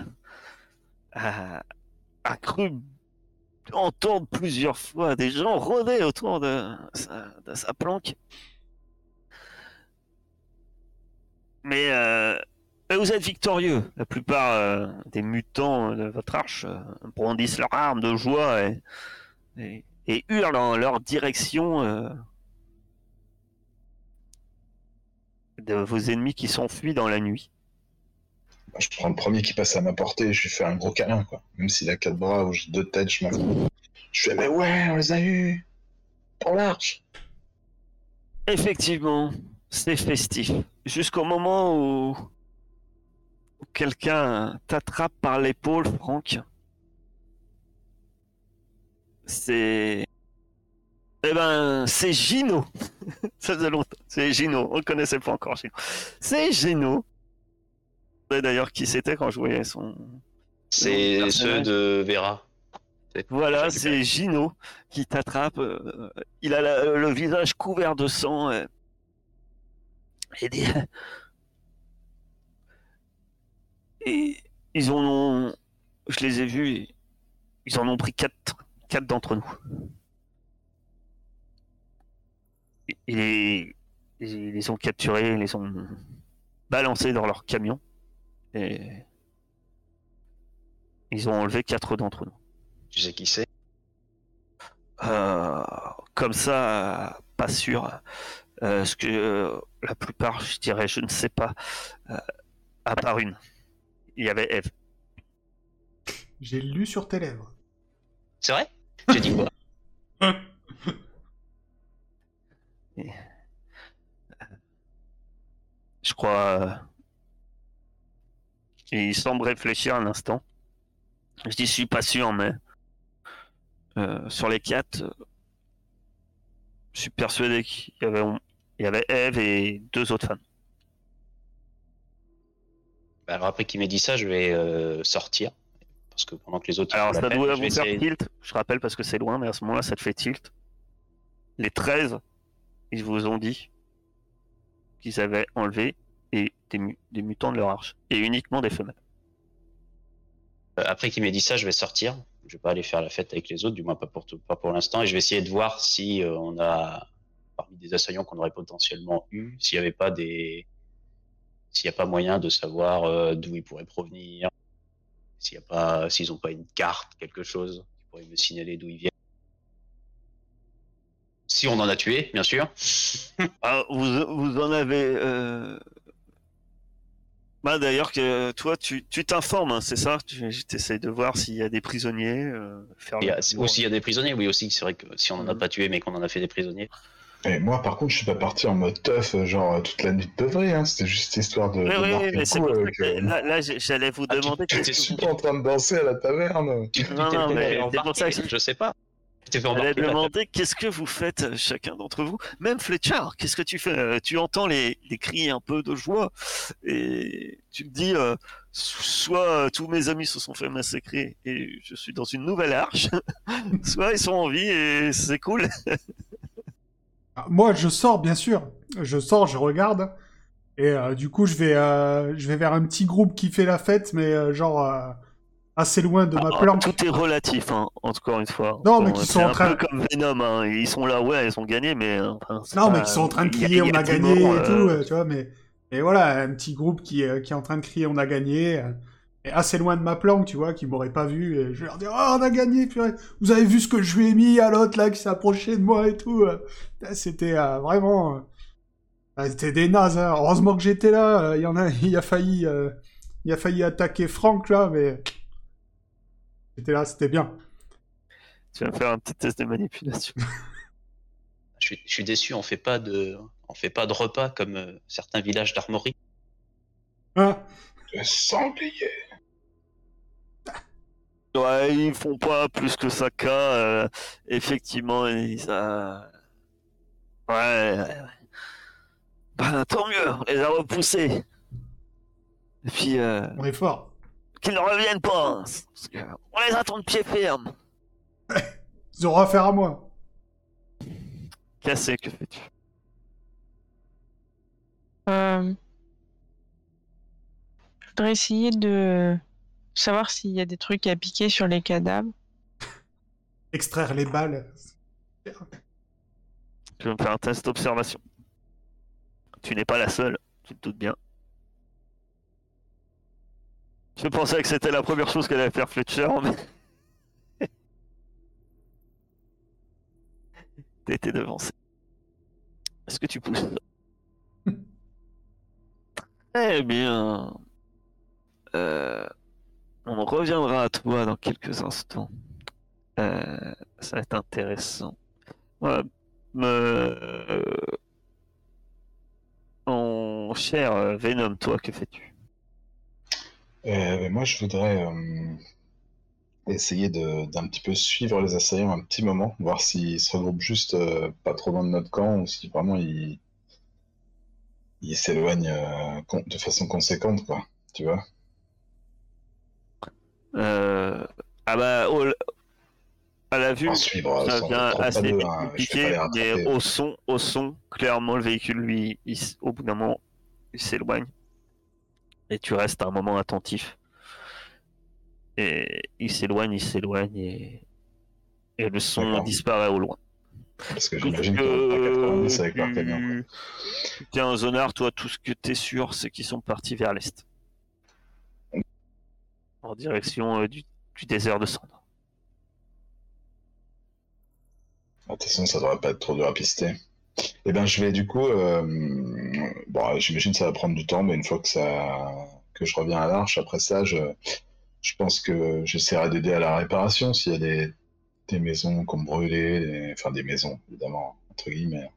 Speaker 2: a- a cru entendre plusieurs fois des gens rôder autour de sa, de sa planque. Mais, euh, vous êtes victorieux. La plupart euh, des mutants de votre arche euh, brandissent leurs armes de joie et, et, hurlent en leur direction de vos ennemis qui s'enfuient dans la nuit.
Speaker 3: Bah, je prends le premier qui passe à ma portée et je lui fais un gros câlin, quoi. Même s'il a quatre bras ou deux têtes, je m'en fous. Je fais, mais ouais, on les a eus Pour l'arche
Speaker 2: Effectivement, c'est festif. Jusqu'au moment où, où quelqu'un t'attrape par l'épaule, Franck. C'est. Eh ben, c'est Gino. Ça faisait longtemps. C'est Gino. On le connaissait pas encore, Gino. C'est Gino. D'ailleurs, qui c'était quand je voyais son.
Speaker 5: C'est ceux de Vera.
Speaker 2: Voilà, c'est Gino qui t'attrape. euh, il a la- le visage couvert de sang. euh, et ils en ont. Je les ai vus. et Ils en ont pris quatre, quatre d'entre nous. Et- et les- ils les ont capturés, ils les ont balancés dans leur camion. Et ils ont enlevé quatre d'entre nous.
Speaker 5: Tu sais qui c'est?
Speaker 2: Euh, comme ça, pas sûr. Euh, ce que euh, la plupart, je dirais, je ne sais pas. Euh, à part une. Il y avait Eve.
Speaker 4: J'ai lu sur tes lèvres.
Speaker 5: C'est vrai? J'ai dit quoi?
Speaker 2: Je crois. Euh, Il semble réfléchir un instant. Je dis, je suis pas sûr, mais euh, sur les quatre, euh, je suis persuadé qu'il y avait, il y avait Eve et deux autres femmes.
Speaker 5: Bah, Alors après qu'il m'ait dit ça, je vais euh, sortir. Parce que pendant que les autres...
Speaker 2: Alors ça doit vous faire
Speaker 5: essayer-
Speaker 2: tilt, je rappelle parce que c'est loin, mais à ce moment-là ça te fait tilt. Les 13, ils vous ont dit qu'ils avaient enlevé et des, mu- des mutants de leur arche. Et uniquement des femelles.
Speaker 5: Euh, Après qu'il m'ait dit ça, je vais sortir. Je vais pas aller faire la fête avec les autres, du moins pas pour tout, pas pour l'instant. Et je vais essayer de voir si euh, on a parmi des assaillants qu'on aurait potentiellement eu s'il n'y avait pas des s'il n'y a pas moyen de savoir euh, d'où ils pourraient provenir, s'il y a pas s'ils n'ont pas une carte, quelque chose qui pourrait me signaler d'où ils viennent. Si on en a tué, bien sûr.
Speaker 2: Ah, vous, vous en avez. euh, Bah, D'ailleurs, que toi, tu tu t'informes, hein, c'est ça? Tu essayes de voir s'il y a des prisonniers. euh, faire
Speaker 5: Il y a, y des prisonniers, oui, aussi. C'est vrai que si on n'en a
Speaker 2: Mhm.
Speaker 5: pas tué, mais qu'on en a fait des prisonniers.
Speaker 3: Et moi, par contre, je suis pas parti en mode teuf, euh, genre euh, toute la nuit de beuvrée, hein. C'était juste histoire de, de
Speaker 2: oui, mais c'est
Speaker 3: avec,
Speaker 2: que
Speaker 3: euh,
Speaker 2: là, j'allais vous
Speaker 5: Ah, tu-
Speaker 2: demander.
Speaker 5: tu
Speaker 2: vous-
Speaker 3: pas en train de danser à la taverne.
Speaker 5: Tu, tu
Speaker 2: Non, non, mais c'est pour ça que-
Speaker 5: je sais pas. Embarquer. là,
Speaker 2: demander qu'est-ce que vous faites, euh, chacun d'entre vous? Même Fletcher, qu'est-ce que tu fais? Euh, Tu entends les, les cris un peu de joie et tu te dis euh, so- soit euh, tous mes amis se sont fait massacrer et je suis dans une nouvelle arche, soit ils sont en vie et c'est cool.
Speaker 4: Ah, Moi, je sors, bien sûr. Je sors, je regarde. Et euh, du coup, je vais, euh, je vais vers un petit groupe qui fait la fête, mais euh, genre euh, assez loin de ma
Speaker 2: Ah,
Speaker 4: planque.
Speaker 2: Tout est relatif, hein, encore une fois.
Speaker 4: Non, mais qui sont en
Speaker 2: un
Speaker 4: train-
Speaker 2: peu comme Venom, hein. ils sont là, ouais, ils ont gagné, mais euh, enfin,
Speaker 4: Non,
Speaker 2: pas-
Speaker 4: mais qui sont en train de
Speaker 2: a-
Speaker 4: crier on a gagné et tout,
Speaker 2: euh,
Speaker 4: euh, tu vois, mais... Et voilà, un petit groupe qui, qui est en train de crier on a gagné, et assez loin de ma planque, tu vois, qui m'aurait pas vu, et je vais leur dire oh, on a gagné, purée. vous avez vu ce que je lui ai mis à l'autre là qui s'est approché de moi et tout. C'était euh, vraiment... euh, ah, C'était des nazes, hein. heureusement que j'étais là, il y en a, il a failli... euh, Il a failli attaquer Franck là, mais... J'étais là, c'était bien.
Speaker 2: Tu vas me faire un petit test de manipulation.
Speaker 5: Je suis, je suis déçu, on fait pas de, on fait pas de repas comme euh, certains villages d'armorie.
Speaker 4: Hein
Speaker 3: Le sanglier.
Speaker 2: Ouais, ils font pas plus que ça qu'à. euh, effectivement, ils, euh, Ouais, ouais, ouais. Bah, tant mieux, on les a repoussés. Et puis, euh,
Speaker 4: On est fort.
Speaker 2: Qu'ils ne reviennent pas. on les attend de pied ferme.
Speaker 4: Ils auront affaire à moi.
Speaker 2: Cassé, que fais-tu?
Speaker 1: Euh, Je voudrais essayer de savoir s'il y a des trucs à piquer sur les cadavres.
Speaker 4: Extraire les balles.
Speaker 2: Tu veux me faire un test d'observation? Tu n'es pas la seule, tu te doutes bien. Je pensais que c'était la première chose qu'elle allait faire Fletcher, mais... T'étais devancé. Est-ce que tu pousses Eh bien... Euh, On reviendra à toi dans quelques instants. Euh, Ça va être intéressant. Ouais, me... Mon cher euh, Venom, toi, que fais-tu?
Speaker 3: Euh, moi, je voudrais euh, essayer de- d'un petit peu suivre les assaillants un petit moment, voir s'ils se regroupent juste euh, pas trop loin de notre camp ou si vraiment ils ils s'éloignent euh, de façon conséquente, quoi. Tu vois?
Speaker 2: Ah bah, au- à la vue,
Speaker 3: suivre,
Speaker 2: ça vient assez vite
Speaker 3: hein,
Speaker 2: mais au son, au son, clairement, le véhicule, lui, il au bout d'un moment, il s'éloigne. Et tu restes un moment attentif. Et il s'éloigne, il s'éloigne, et, et le son disparaît au loin.
Speaker 3: Parce que j'imagine à 90 avec leur camion,
Speaker 2: tiens un zonard, toi, tout ce que tu es sûr, c'est qu'ils sont partis vers l'est. En direction euh, du, du désert de cendres.
Speaker 3: De toute façon, ça devrait pas être trop dur à pister. Eh ben, je vais du coup. euh, Bon, j'imagine que ça va prendre du temps, mais une fois que ça, que je reviens à l'arche, après ça, je, je pense que j'essaierai d'aider à la réparation s'il y a des, des maisons qu'on brûlait, des- enfin des maisons, évidemment, entre guillemets,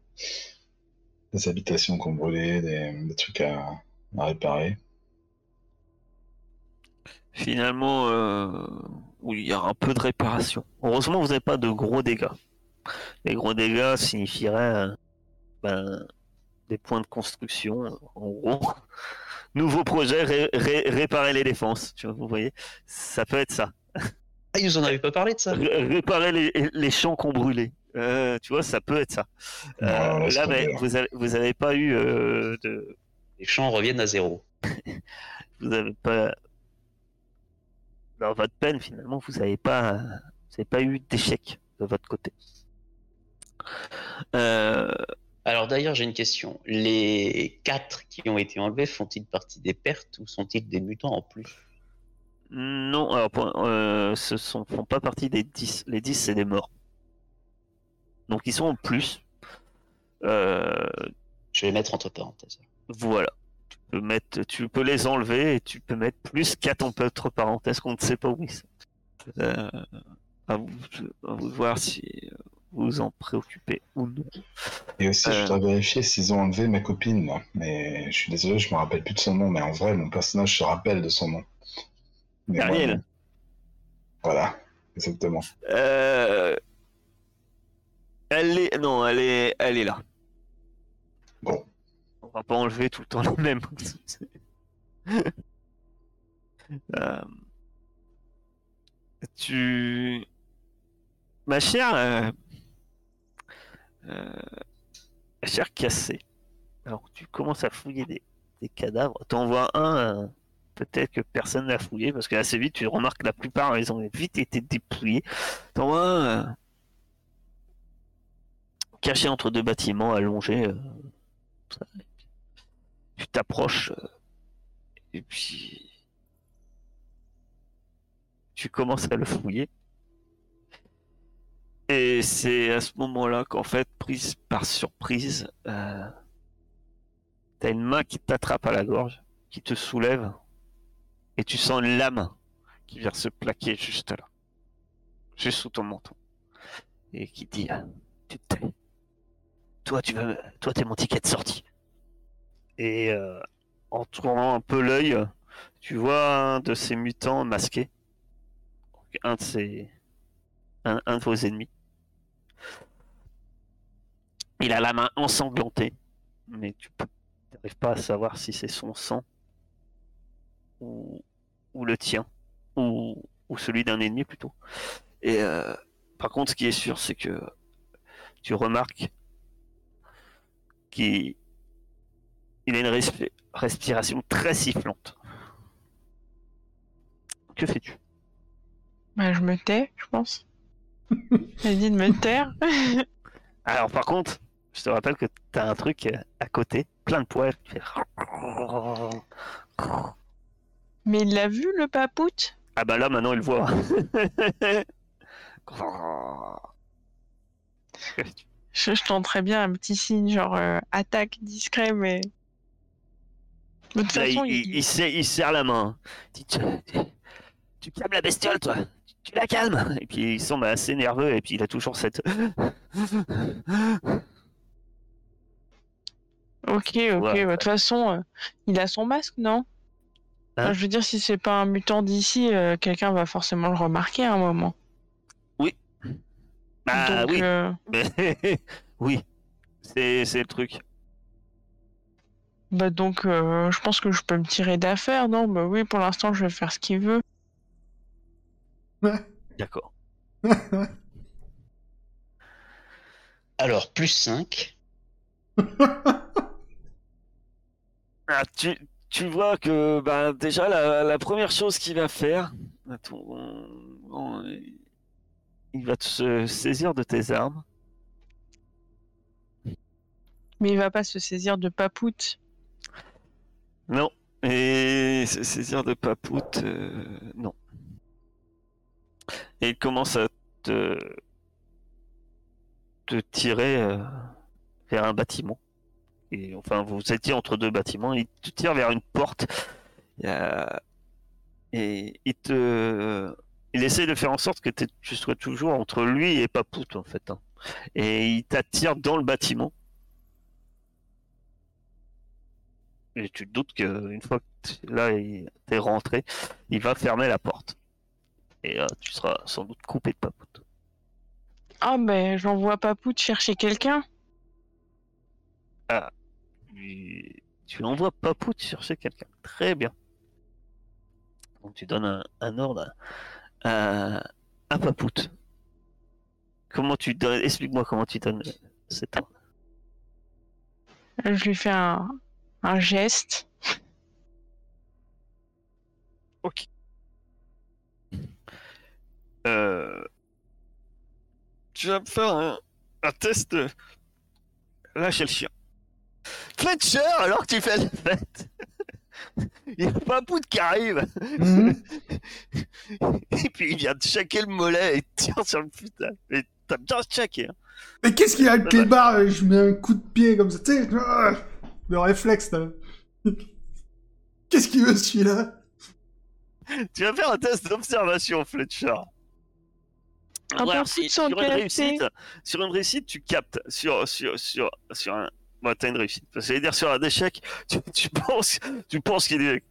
Speaker 3: des habitations qu'on brûlait, des, trucs à, réparer.
Speaker 2: Finalement, euh, oui, il y aura un peu de réparation. Heureusement, vous n'avez pas de gros dégâts. Les gros dégâts signifieraient euh, ben, des points de construction, en gros. Nouveau projet, ré- ré- réparer les défenses. Tu vois, vous voyez, ça peut être ça.
Speaker 5: Ah, ils nous en avaient pas parlé de ça.
Speaker 2: Ré- réparer les, les champs qu'on brûlait. Euh, tu vois, ça peut être ça. Euh,
Speaker 3: Non,
Speaker 2: là, mais vous avez, vous avez pas eu euh, de,
Speaker 5: Les champs reviennent à zéro.
Speaker 2: vous avez pas dans votre peine finalement vous n'avez pas vous avez pas eu d'échec de votre côté Euh,
Speaker 5: Alors d'ailleurs, j'ai une question. Les quatre qui ont été enlevés font-ils partie des pertes ou sont-ils des mutants en plus?
Speaker 2: Non, alors pour- euh, ce sont font pas partie des 10. Les 10, c'est des morts. Donc ils sont en plus. Euh,
Speaker 5: Je vais mettre entre parenthèses.
Speaker 2: voilà. Tu peux, mettre, tu peux les enlever et tu peux mettre plus 4 entre parenthèses qu'on ne sait pas où ils sont. Euh, à, vous, à vous de voir si vous en préoccupez ou non.
Speaker 3: Et aussi, je
Speaker 2: Euh.
Speaker 3: voudrais vérifier s'ils ont enlevé ma copine, là. Mais je suis désolé, je me rappelle plus de son nom, mais en vrai, mon personnage se rappelle de son nom. Mais
Speaker 2: Ariel.
Speaker 3: Voilà, exactement.
Speaker 2: Euh, Elle est. Non, elle est, elle est là.
Speaker 3: Bon.
Speaker 2: On va pas enlever tout le temps les mêmes. Euh, Tu. Ma chère. euh, euh, chère cassée. Alors tu commences à fouiller des, cadavres. T'en vois un. euh, Peut-être que personne n'a fouillé parce que assez vite tu remarques que la plupart ils ont vite été dépouillés. T'en vois un. euh, caché entre deux bâtiments, allongé. Tu t'approches et puis tu commences à le fouiller. Et c'est à ce moment-là qu'en fait, prise par surprise, euh, t'as une main qui t'attrape à la gorge, qui te soulève, et tu sens lame qui vient se plaquer juste là, juste sous ton menton, et qui dit euh, Tu te tais. Toi, tu vas, toi, t'es mon ticket de sortie. Et euh, en tournant un peu l'œil, tu vois un de ces mutants masqués, un de ces, un de vos ennemis. Il a la main ensanglantée, mais tu n'arrives pas à savoir si c'est son sang ou, le tien, ou, celui d'un ennemi plutôt. Et euh, par contre, ce qui est sûr, c'est que tu remarques qu'il il a une respi- respiration très sifflante. Que fais-tu?
Speaker 1: Bah, je me tais, je pense. Elle dit de me taire.
Speaker 2: Alors par contre, je te rappelle que t'as un truc à côté, plein de poils.
Speaker 1: Mais il l'a vu, le papoute?
Speaker 2: Ah bah là maintenant il le voit.
Speaker 1: je, je tenterais bien un petit signe, genre euh, attaque discret, mais. De toute façon,
Speaker 2: il,
Speaker 1: il,
Speaker 2: il- il serre, il serre la main. Tu, tu- tu calmes la bestiole, toi. Tu, la calmes. Et puis il semble assez nerveux et puis il a toujours cette.
Speaker 1: Ok, ok. Bah, De toute façon, euh, il a son masque, non?
Speaker 2: Hein?
Speaker 1: Enfin, Je veux dire, si c'est pas un mutant d'ici, euh, quelqu'un va forcément le remarquer à un moment.
Speaker 2: Bah
Speaker 1: Donc,
Speaker 2: oui,
Speaker 1: euh,
Speaker 2: oui, c'est c'est le truc.
Speaker 1: bah donc, je pense que je peux me tirer d'affaire, non? Bah oui, pour l'instant, je vais faire ce qu'il veut.
Speaker 2: D'accord.
Speaker 5: Alors, plus 5.
Speaker 2: Ah, tu, tu vois que bah, déjà la, la première chose qu'il va faire, attends, il va se saisir de tes armes.
Speaker 1: Mais il va pas se saisir de papoute.
Speaker 2: Non. Et se saisir de papoute, euh, non. Et il commence à te, tirer euh, vers un bâtiment. Et enfin, vous étiez entre deux bâtiments. Il te tire vers une porte. Et il te, il essaie de faire en sorte que tu sois toujours entre lui et papoute en fait. hein. Et il t'attire dans le bâtiment. Et tu te doutes qu'une fois que t- là, t'es rentré, il va fermer la porte. Et là, tu seras sans doute coupé de papoute.
Speaker 1: Ah, ben, j'envoie papoute chercher quelqu'un.
Speaker 2: Tu, tu envoies papoute chercher quelqu'un. Très bien. Donc tu donnes un, un ordre à, à papoute. Comment tu donnes, explique-moi comment tu donnes cet ordre.
Speaker 1: Je lui fais un, un geste.
Speaker 2: Ok. Euh, tu vas me faire un, un test lâcher le chien. Fletcher, alors que tu fais la fête, il y a pas Pout qui arrive,
Speaker 4: Mhm.
Speaker 2: et puis il vient de chaquer le mollet et tire sur le putain. Et t'as bien chaqué. Hein.
Speaker 4: Mais qu'est-ce qu'il y a le clébard euh, Je mets un coup de pied comme ça, tu sais, ah, le réflexe là. Qu'est-ce qu'il veut celui-là?
Speaker 2: Tu vas faire un test d'observation, Fletcher. Sur, une réussite, sur une réussite, tu captes. Sur, sur, sur, sur un. Bah, t'as une réussite. Ça veut dire sur un échec, tu, tu penses, tu penses qu'il est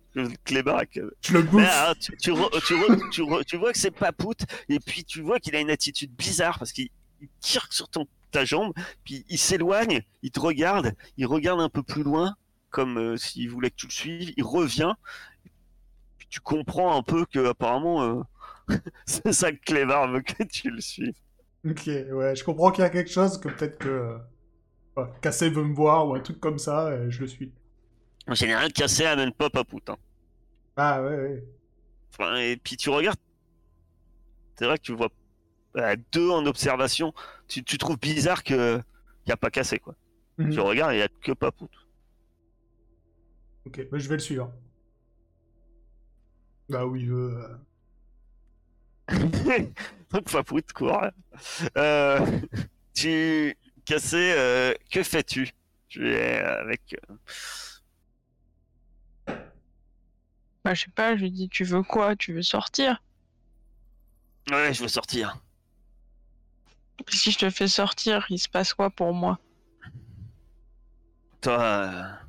Speaker 2: clébard. que-
Speaker 4: Je le
Speaker 2: Mais,
Speaker 4: bouffe.
Speaker 2: ah, tu, tu, re- tu, re- tu, re- tu vois que c'est pas Pout, et puis tu vois qu'il a une attitude bizarre parce qu'il il tire sur ton, ta jambe, puis il s'éloigne, il te regarde, il regarde un peu plus loin, comme euh, s'il voulait que tu le suives, il revient, puis tu comprends un peu que apparemment euh, c'est ça que Clébar veut que tu le suives.
Speaker 4: Ok, ouais, je comprends qu'il y a quelque chose que peut-être que euh, Cassé veut me voir ou un truc comme ça, et je le suis.
Speaker 2: En général, Cassé amène pas Papout. Hein.
Speaker 4: Ah ouais, ouais.
Speaker 2: Enfin, et puis tu regardes, c'est vrai que tu vois euh, deux en observation, tu, tu trouves bizarre que y a pas Cassé quoi.
Speaker 4: Mhm.
Speaker 2: Tu regardes, il y a que Papout.
Speaker 4: Ok, mais je vais le suivre. Bah oui, il veut. euh,
Speaker 2: Donc Papout court. Euh, tu Cassé, euh, que fais-tu? Tu es avec. euh,
Speaker 1: Bah, je sais pas, je lui dis, tu veux quoi? Tu veux sortir?
Speaker 2: Ouais, je veux sortir.
Speaker 1: Si je te fais sortir, il se passe quoi pour moi?
Speaker 2: Toi,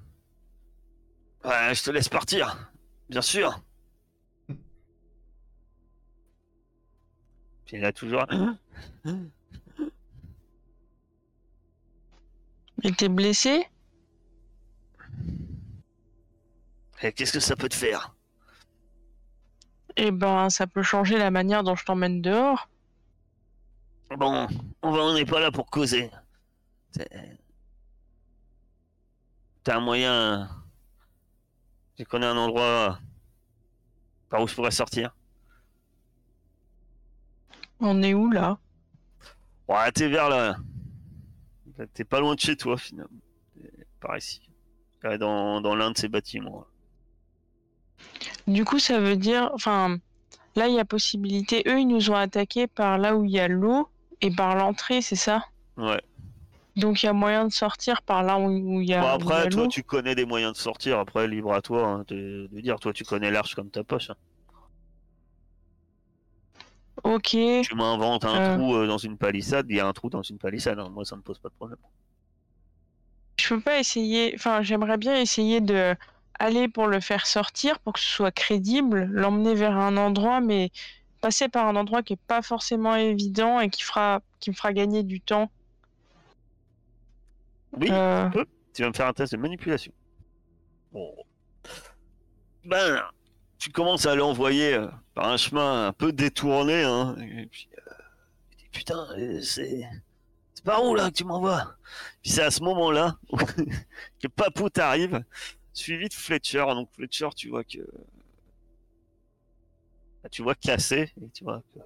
Speaker 2: euh, ouais, je te laisse partir, bien sûr. Puis il a toujours.
Speaker 1: Mais t'es blessé
Speaker 2: Et qu'est-ce que ça peut te faire?
Speaker 1: Eh ben, ça peut changer la manière dont je t'emmène dehors.
Speaker 2: Bon, on va, on n'est pas là pour causer. T'as un moyen. Je connais un endroit par où je pourrais sortir.
Speaker 1: On est où là?
Speaker 2: Ouais, t'es vers là. T'es pas loin de chez toi finalement. Par ici. Dans, dans l'un de ces bâtiments.
Speaker 1: Du coup, ça veut dire, enfin, là, il y a possibilité. Eux, ils nous ont attaqués par là où il y a l'eau et par l'entrée, c'est ça?
Speaker 2: Ouais.
Speaker 1: Donc, il y a moyen de sortir par là où il y a,
Speaker 2: Bon,
Speaker 1: y a
Speaker 2: après, toi, tu connais des moyens de sortir. Après, libre à toi hein, de, de dire. Toi, tu connais l'arche comme ta poche. hein.
Speaker 1: Ok.
Speaker 2: Tu m'inventes un
Speaker 1: Euh.
Speaker 2: trou euh, dans une palissade. Il y a un trou dans une palissade. hein. Moi, ça me pose pas de problème.
Speaker 1: Je peux pas essayer. Enfin, j'aimerais bien essayer de aller pour le faire sortir pour que ce soit crédible, l'emmener vers un endroit, mais passer par un endroit qui est pas forcément évident et qui fera, qui me fera gagner du temps.
Speaker 2: Oui,
Speaker 1: Euh,
Speaker 2: tu vas me faire un test de manipulation. Bon. Ben, tu commences à l'envoyer euh, un chemin un peu détourné. Hein, et puis, euh, putain, euh, c'est. C'est par où là que tu m'envoies? Puis c'est à ce moment-là que Papout arrive, suivi de Fletcher. Donc Fletcher, tu vois que. bah, Tu vois cassé, et tu vois que.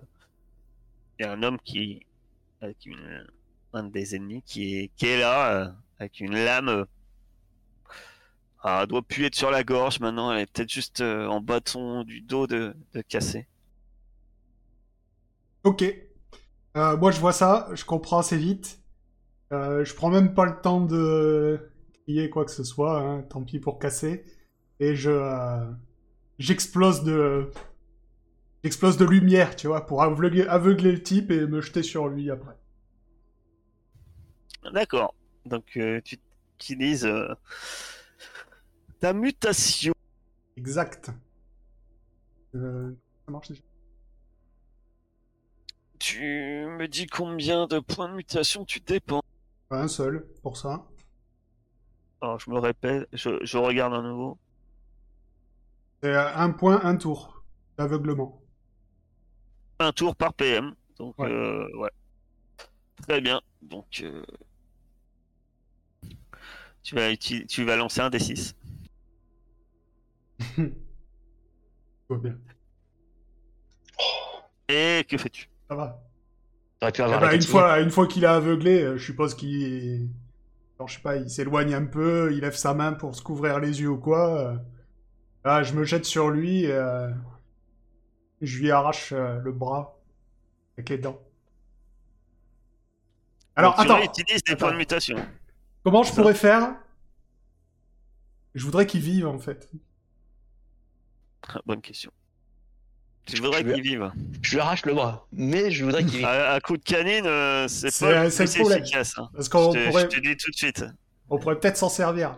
Speaker 2: Il y a un homme qui. Avec une, un des ennemis qui est, qui est là, euh, avec une lame. Ah, elle doit plus être sur la gorge maintenant, elle est peut-être juste euh, en bas de son, du dos de, de cassé.
Speaker 4: Ok. Euh, moi, je vois ça, je comprends assez vite. Euh, je prends même pas le temps de crier quoi que ce soit, hein, tant pis pour casser. Et je. J'explose de. J'explose de lumière, tu vois, pour aveugler, aveugler le type et me jeter sur lui après.
Speaker 2: D'accord. Donc tu utilises ta mutation.
Speaker 4: Exact. Euh, ça marche déjà.
Speaker 2: Tu me dis combien de points de mutation tu dépends
Speaker 4: Un seul, pour ça.
Speaker 2: Alors je me répète, je, je regarde à nouveau.
Speaker 4: C'est euh, un point, un tour d'aveuglement.
Speaker 2: Un tour par PM. Donc
Speaker 4: Ouais.
Speaker 2: euh, ouais. Très bien. Donc euh, tu vas tu vas lancer un des 6.
Speaker 4: Tout va bien.
Speaker 2: Et que fais-tu?
Speaker 4: Ça va.
Speaker 5: T'aurais pu
Speaker 4: Eh
Speaker 5: avoir
Speaker 4: ben, une fois, une fois qu'il a aveuglé, euh, je suppose qu'il je sais pas, il s'éloigne un peu, il lève sa main pour se couvrir les yeux ou quoi. euh, Là, je me jette sur lui et euh, je lui arrache euh, le bras avec les dents. Alors,
Speaker 2: Donc, tu
Speaker 4: attends,
Speaker 2: des points de mutation.
Speaker 4: comment je pourrais faire? Je voudrais qu'il vive, en fait.
Speaker 2: Ah, Bonne question. Voudrais
Speaker 5: Je vais-
Speaker 2: qu'il vive.
Speaker 5: Je lui arrache le bras, mais je voudrais qu'il.
Speaker 2: À, à coup de canine, euh, c'est
Speaker 4: C'est-
Speaker 2: pas
Speaker 4: c'est le
Speaker 2: plus
Speaker 4: problème.
Speaker 2: efficace. hein.
Speaker 4: Parce
Speaker 2: Je
Speaker 4: qu'on
Speaker 2: te,
Speaker 4: pourrait...
Speaker 2: je te dis tout de suite.
Speaker 4: On pourrait peut-être s'en servir.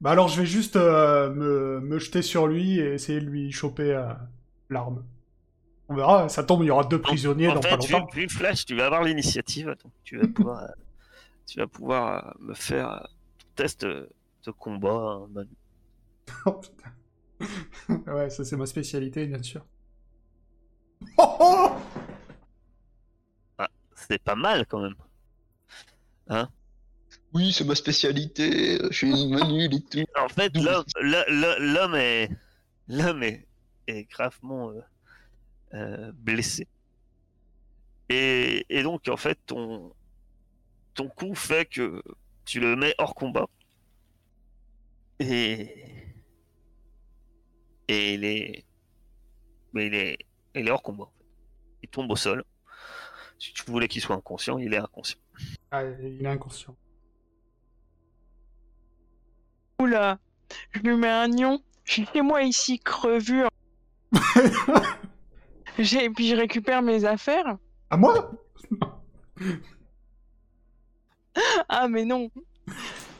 Speaker 4: Bah alors je vais juste euh, me, me jeter sur lui et essayer de lui choper euh, l'arme. On verra, ça tombe, il y aura deux prisonniers
Speaker 2: en
Speaker 4: dans
Speaker 2: fait,
Speaker 4: pas
Speaker 2: vu,
Speaker 4: longtemps.
Speaker 2: vu Flash, tu vas avoir l'initiative. Donc tu vas pouvoir, euh, tu vas pouvoir euh, me faire euh, ton test de, combat. hein.
Speaker 4: Oh, putain. Ouais, ça c'est ma spécialité, bien sûr. Oh, oh
Speaker 2: C'est pas mal quand même.
Speaker 5: Oui, c'est ma spécialité. Je suis une et tout.
Speaker 2: En fait, l'homme est, l'homme est, est gravement euh, euh, blessé. Et, et donc, en fait, ton, ton coup fait que tu le mets hors combat. Et, et il est, mais il est, il est hors combat. en fait. Il tombe au sol. Si tu voulais qu'il soit inconscient, il est inconscient.
Speaker 4: Ah, il est inconscient.
Speaker 1: Oula, je lui mets un nion. Je suis chez moi ici, crevure. J'ai- Puis je récupère mes affaires.
Speaker 4: À moi?
Speaker 1: Ah, mais non.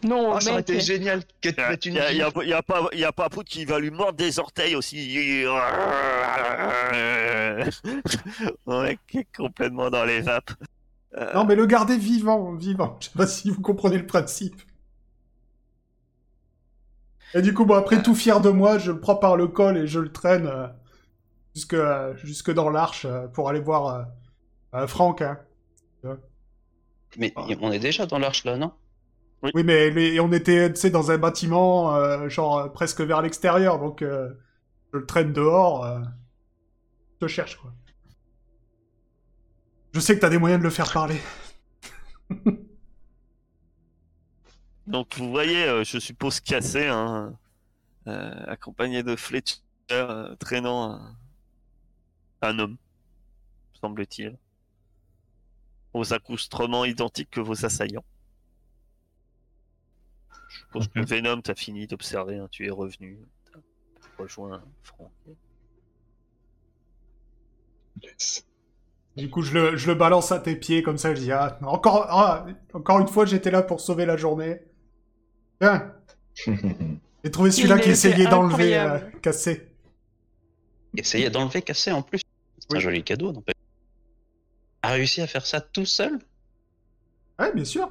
Speaker 1: Non,
Speaker 5: Ah, ça aurait été génial que tu
Speaker 2: Il
Speaker 5: mettes une
Speaker 2: y a, y a-
Speaker 5: gifle.
Speaker 2: y a pas, y a pas Pout qui va lui mordre des orteils aussi. On est complètement dans les vapes. Euh,
Speaker 4: Non, mais le garder vivant, vivant. Je sais pas si vous comprenez le principe. Et du coup, bon, après, tout fier de moi, je le prends par le col et je le traîne euh, jusque, euh, jusque dans l'arche euh, pour aller voir euh, euh, Franck. hein.
Speaker 5: Mais on est déjà dans l'arche là, non?
Speaker 4: Oui, mais on était, tu sais, dans un bâtiment, euh, genre euh, presque vers l'extérieur, donc euh, je le traîne dehors. euh, je te cherche, quoi. Je sais que t'as des moyens de le faire parler.
Speaker 2: Donc vous voyez, je suppose cassé, hein, accompagné de Fletcher traînant un, un homme, semble-t-il, aux accoustrements identiques que vos assaillants. Suppose que Venom, t'as fini d'observer, hein, tu es revenu, t'as rejoint Franck.
Speaker 3: Yes.
Speaker 4: Du coup, je le, je le balance à tes pieds, comme ça, je dis, ah, encore, ah, encore une fois, j'étais là pour sauver la journée. Tiens, j'ai trouvé celui-là
Speaker 1: Il
Speaker 4: qui essayait d'enlever, euh, casser.
Speaker 5: Essayer d'enlever cassé en plus. C'est
Speaker 4: Oui.
Speaker 5: un joli cadeau, n'empêche. A réussi à faire ça tout seul?
Speaker 4: Ouais, bien sûr.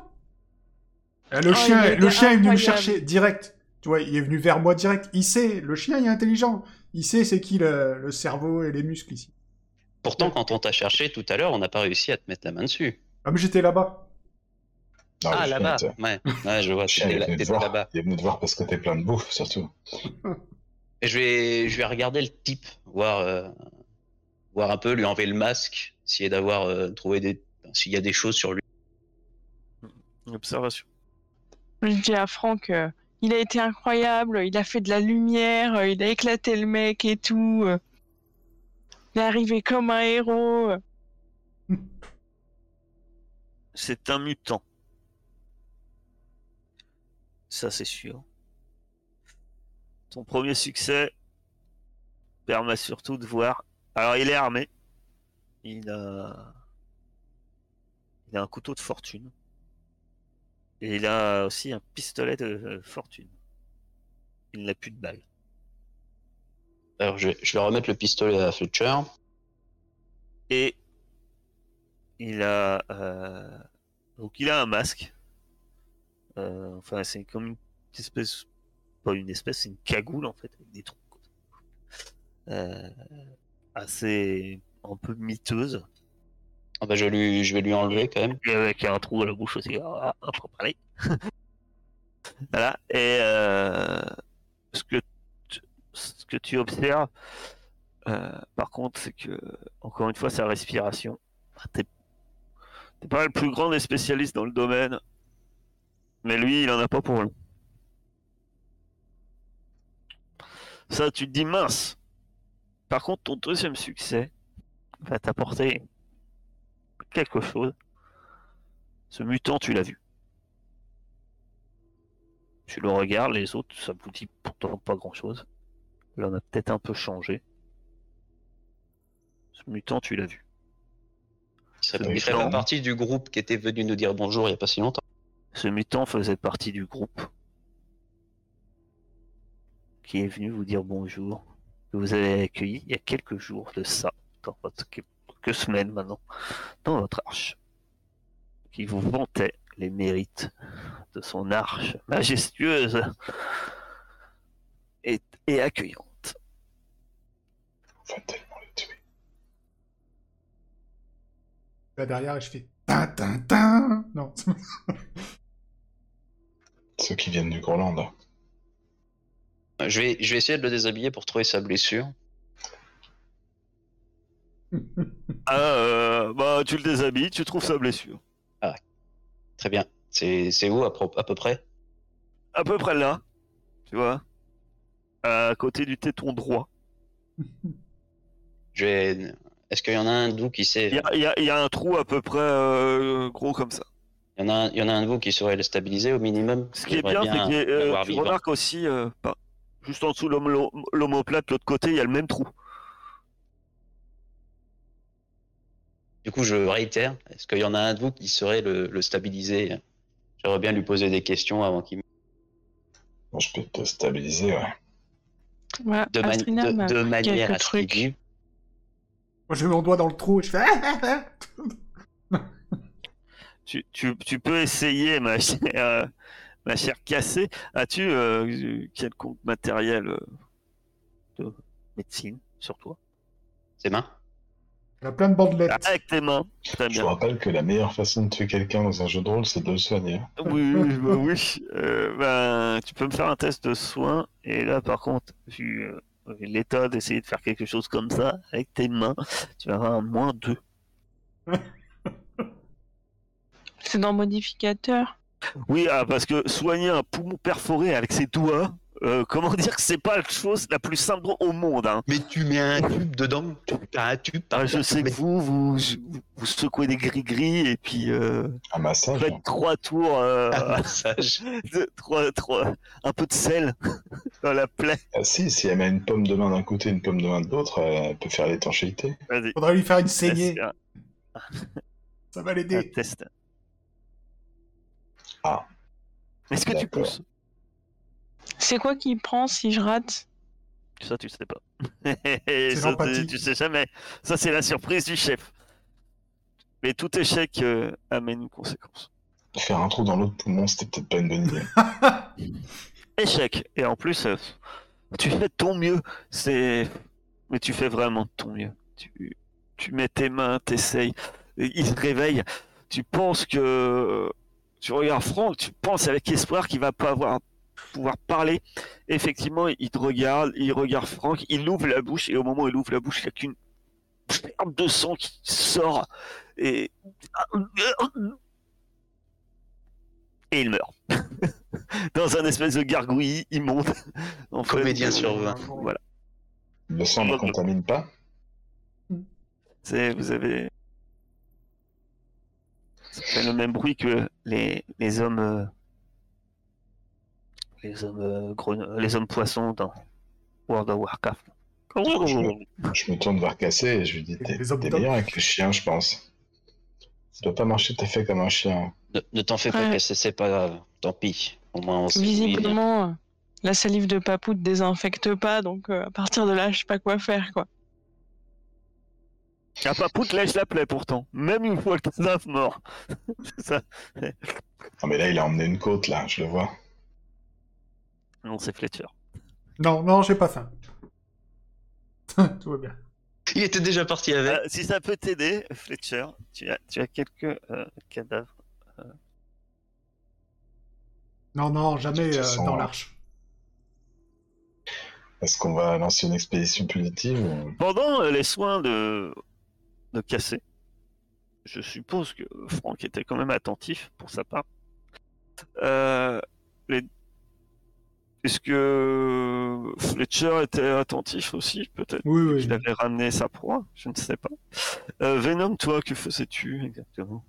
Speaker 4: Euh, Le
Speaker 1: Oh,
Speaker 4: chien, le chien est venu me chercher direct. Tu vois, il est venu vers moi direct. Il sait, le chien il est intelligent. Il sait c'est qui le, le cerveau et les muscles ici.
Speaker 5: Pourtant, quand on t'a cherché tout à l'heure, on n'a pas réussi à te mettre la main dessus.
Speaker 4: Ah, mais j'étais là-bas.
Speaker 5: Ah,
Speaker 3: chien
Speaker 5: là-bas Ouais, ouais, je vois,
Speaker 3: le chien
Speaker 5: t'étais
Speaker 3: est
Speaker 5: là-
Speaker 3: venu te
Speaker 5: t'étais
Speaker 3: voir.
Speaker 5: là-bas.
Speaker 3: Il est venu te voir parce que t'es plein de bouffe, surtout.
Speaker 5: Et je vais, je vais regarder le type, voir, euh, voir un peu, lui enlever le masque, essayer d'avoir euh, trouvé des, s'il y a des choses sur lui.
Speaker 2: Observation.
Speaker 1: Je dis à Franck, euh, il a été incroyable, il a fait de la lumière, euh, il a éclaté le mec et tout. euh. Il est arrivé comme un héros.
Speaker 2: C'est un mutant. Ça, c'est sûr. Ton premier succès permet surtout de voir. Alors, il est armé. Il a. Il a un couteau de fortune. Et il a aussi un pistolet de euh, fortune. Il n'a plus de balles.
Speaker 5: Alors, je vais, je vais remettre le pistolet à Fletcher.
Speaker 2: Et il a euh, donc il a un masque. Euh, enfin, c'est comme une espèce, pas une espèce, c'est une cagoule en fait, avec des trous. Euh, assez un peu miteuse,
Speaker 5: Ah bah, je, vais lui enlever quand même.
Speaker 2: et avec un trou à la bouche aussi. Ah, ah, parler. voilà. Et euh, ce que tu, observes, euh, par contre, c'est que encore une fois, sa respiration. T'es pas le plus grand des spécialistes dans le domaine, Mais lui, il en a pas pour long. Ça, tu te dis mince. Par contre, ton deuxième succès va t'apporter quelque chose. Ce mutant, tu l'as vu. Tu le regardes, les autres, ça vous dit pourtant pas grand chose. Là, on a peut-être un peu changé. Ce mutant, tu l'as vu.
Speaker 5: Ça fait
Speaker 2: mutant,
Speaker 5: partie du groupe qui était venu nous dire bonjour il y a pas si longtemps.
Speaker 2: ce mutant faisait partie du groupe qui est venu vous dire bonjour, que vous avez accueilli il y a quelques jours de ça, dans votre, quelques semaines maintenant, dans votre arche, qui vous vantait les mérites de son arche majestueuse et, et accueillante.
Speaker 3: On va tellement les tuer.
Speaker 4: Là derrière, et je fais tin tin tin. Non.
Speaker 3: Ceux qui viennent du Groenland.
Speaker 5: Je vais, je vais essayer de le déshabiller pour trouver sa blessure.
Speaker 2: Ah, euh, bah tu le déshabilles, tu trouves sa blessure.
Speaker 5: Très bien. C'est où à, peu près?
Speaker 2: À peu près là, tu vois, à côté du téton droit.
Speaker 5: Je vais... Est-ce qu'il y en a un de vous qui sait?
Speaker 2: Il y a, y y un trou à peu près euh, gros comme ça.
Speaker 5: Il y, en a il y en a un de vous qui saurait le stabiliser au minimum?
Speaker 2: Ce qui est bien, c'est que euh, tu
Speaker 5: vivant.
Speaker 2: remarques aussi, euh, pas- juste en dessous de l'homo- l'omoplate, de l'autre côté, il y a le même trou.
Speaker 5: Du coup, je réitère. Est-ce qu'il y en a un de vous qui saurait le, le stabiliser J'aimerais bien lui poser des questions avant qu'il...
Speaker 3: Moi, je peux te stabiliser, ouais.
Speaker 1: Ouais,
Speaker 5: De, mani- de- manière.
Speaker 4: Moi, je mets mon doigt dans le trou et je fais.
Speaker 2: Tu, tu- tu peux essayer, ma chère, euh, ma chère cassée. As-tu euh, quelconque matériel euh, de médecine sur toi?
Speaker 5: Ses mains?
Speaker 4: Il y a plein de bandelettes.
Speaker 2: Avec tes mains. Très
Speaker 3: Je
Speaker 2: bien.
Speaker 3: vous rappelle que la meilleure façon de tuer quelqu'un dans un jeu de rôle, c'est de le soigner.
Speaker 2: Oui, oui, bah oui. Euh, ben, tu peux me faire un test de soin. Et là, par contre, vu euh, l'état d'essayer de faire quelque chose comme ça avec tes mains, tu vas avoir un moins 2.
Speaker 1: C'est dans modificateur.
Speaker 2: Oui, ah, parce que soigner un poumon perforé avec ses doigts, euh, comment dire que c'est pas la chose la plus simple au monde. Hein.
Speaker 5: Mais tu mets un tube dedans Tu as un tube par
Speaker 2: Ah, je sais que vous, vous, vous, vous secouez des gris-gris et puis euh,
Speaker 3: Un massage.
Speaker 2: faites
Speaker 3: hein.
Speaker 2: trois tours, euh,
Speaker 5: Un massage.
Speaker 2: trois, trois, un peu de sel dans la plaie.
Speaker 3: Ah, si, si elle met une pomme de main d'un côté et une pomme de main de l'autre, elle peut faire l'étanchéité.
Speaker 2: Vas-y.
Speaker 4: Faudrait lui faire une saignée.
Speaker 2: Un,
Speaker 4: Ça va
Speaker 2: un
Speaker 4: l'aider.
Speaker 2: test.
Speaker 3: Ah.
Speaker 2: Est-ce que tu pousses
Speaker 1: C'est quoi qui prend si je rate?
Speaker 2: Ça, tu sais pas. Ça, tu, tu sais jamais. Ça, c'est la surprise du chef. Mais tout échec euh, amène une conséquence.
Speaker 3: Faire un trou dans l'autre poumon, c'était peut-être pas une bonne idée.
Speaker 2: Échec. Et en plus, euh, tu fais de ton mieux. C'est. Mais tu fais vraiment de ton mieux. Tu, tu mets tes mains, t'essayes. Il se réveille. Tu penses que. Tu regardes Franck, tu penses avec espoir qu'il va pas avoir pouvoir parler. Effectivement, il te regarde, il regarde Franck, il ouvre la bouche et au moment où il ouvre la bouche, il n'y a qu'une ferme de sang qui sort et et il meurt dans un espèce de gargouillis immonde. En fait,
Speaker 5: Comédien
Speaker 2: euh,
Speaker 5: sur vingt.
Speaker 2: Voilà.
Speaker 3: Le sang ne contamine pas
Speaker 2: C'est, vous avez. Ça fait le même bruit que les, les hommes. Les hommes, euh, gren- les hommes poissons dans World of Warcraft.
Speaker 3: Je me tourne vers Cassé et je lui dis T'es meilleur avec le chien, je pense. Ça doit pas marcher tout à fait comme un chien.
Speaker 5: Ne, ne t'en fais pas,
Speaker 1: Ouais.
Speaker 5: Cassé, c'est pas grave. Tant pis. Au moins, on.
Speaker 1: Visiblement, la salive de Papou ne désinfecte pas, donc euh, à partir de là, je sais pas quoi faire, quoi.
Speaker 2: Ah, Papou te lèche la plaie pourtant, même une fois le cadavre mort. C'est ça.
Speaker 3: Non, mais là, il a emmené une côte, là, je le vois.
Speaker 2: Non, c'est Fletcher.
Speaker 4: Non, non, j'ai pas faim. Tout va bien.
Speaker 5: Il était déjà parti avec.
Speaker 2: Euh, si ça peut t'aider, Fletcher, tu as, tu as quelques euh, cadavres.
Speaker 4: Non, non, jamais euh, dans
Speaker 3: euh,
Speaker 4: l'arche.
Speaker 3: Est-ce qu'on va lancer une expédition punitive ou...
Speaker 2: Pendant euh, les soins de, de Cassé, je suppose que Franck était quand même attentif pour sa part. Euh, les- Est-ce que Fletcher était attentif aussi, peut-être?
Speaker 4: Oui, oui.
Speaker 2: qu'il avait ramené sa proie? Je ne sais pas. Euh, Venom, toi, que faisais-tu exactement?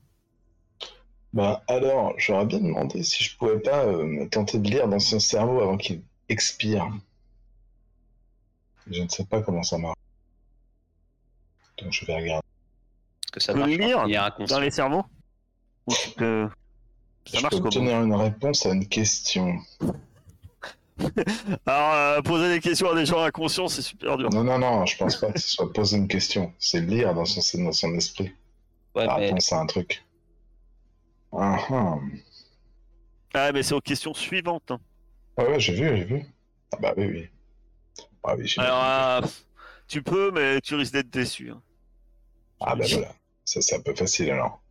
Speaker 3: Bah alors, j'aurais bien demandé si je pouvais pas euh, me tenter de lire dans son cerveau avant qu'il expire. Je ne sais pas comment ça marche. Donc je vais regarder.
Speaker 5: Est-ce que ça marche
Speaker 2: lire
Speaker 5: Il y a un
Speaker 2: Dans les cerveaux? Ou tu peux... Ça
Speaker 3: je
Speaker 2: marche
Speaker 3: peux obtenir une réponse à une question.
Speaker 2: Alors, euh, poser des questions à des gens inconscients, c'est super dur.
Speaker 3: Non, non, non, je pense pas que ce soit poser une question. C'est lire dans son, dans son esprit.
Speaker 5: Ouais,
Speaker 3: La
Speaker 5: mais
Speaker 3: réponse à un truc. Ah, ah.
Speaker 2: Ah, mais c'est aux questions suivantes. hein.
Speaker 3: Ouais, ouais, j'ai vu, j'ai vu. Ah bah oui, oui. Ah oui,
Speaker 2: Alors, euh, tu peux, mais tu risques d'être déçu. hein.
Speaker 3: Ah bah voilà. Ça, c'est un peu facile alors.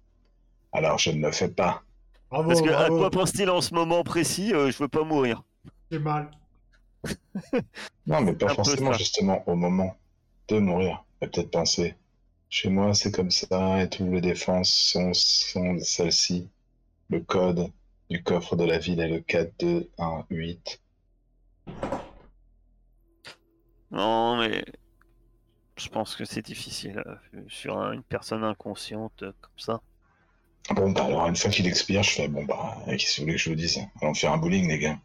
Speaker 3: Alors, je ne le fais pas.
Speaker 4: Bravo,
Speaker 2: Parce que à quoi pense-t-il en ce moment précis euh, Je veux pas mourir.
Speaker 4: J'ai mal.
Speaker 3: Non, mais pas forcément justement au moment de mourir. Et peut-être penser, chez moi c'est comme ça et toutes les défenses sont, sont celles-ci. Le code du coffre de la ville est le 4218.
Speaker 2: Non, mais je pense que c'est difficile euh, sur un- une personne inconsciente euh, comme ça.
Speaker 3: Bon, bah alors une fois qu'il expire, je fais, bon bah, qu'est-ce que vous voulez que je vous dise? Allons faire un bowling les gars.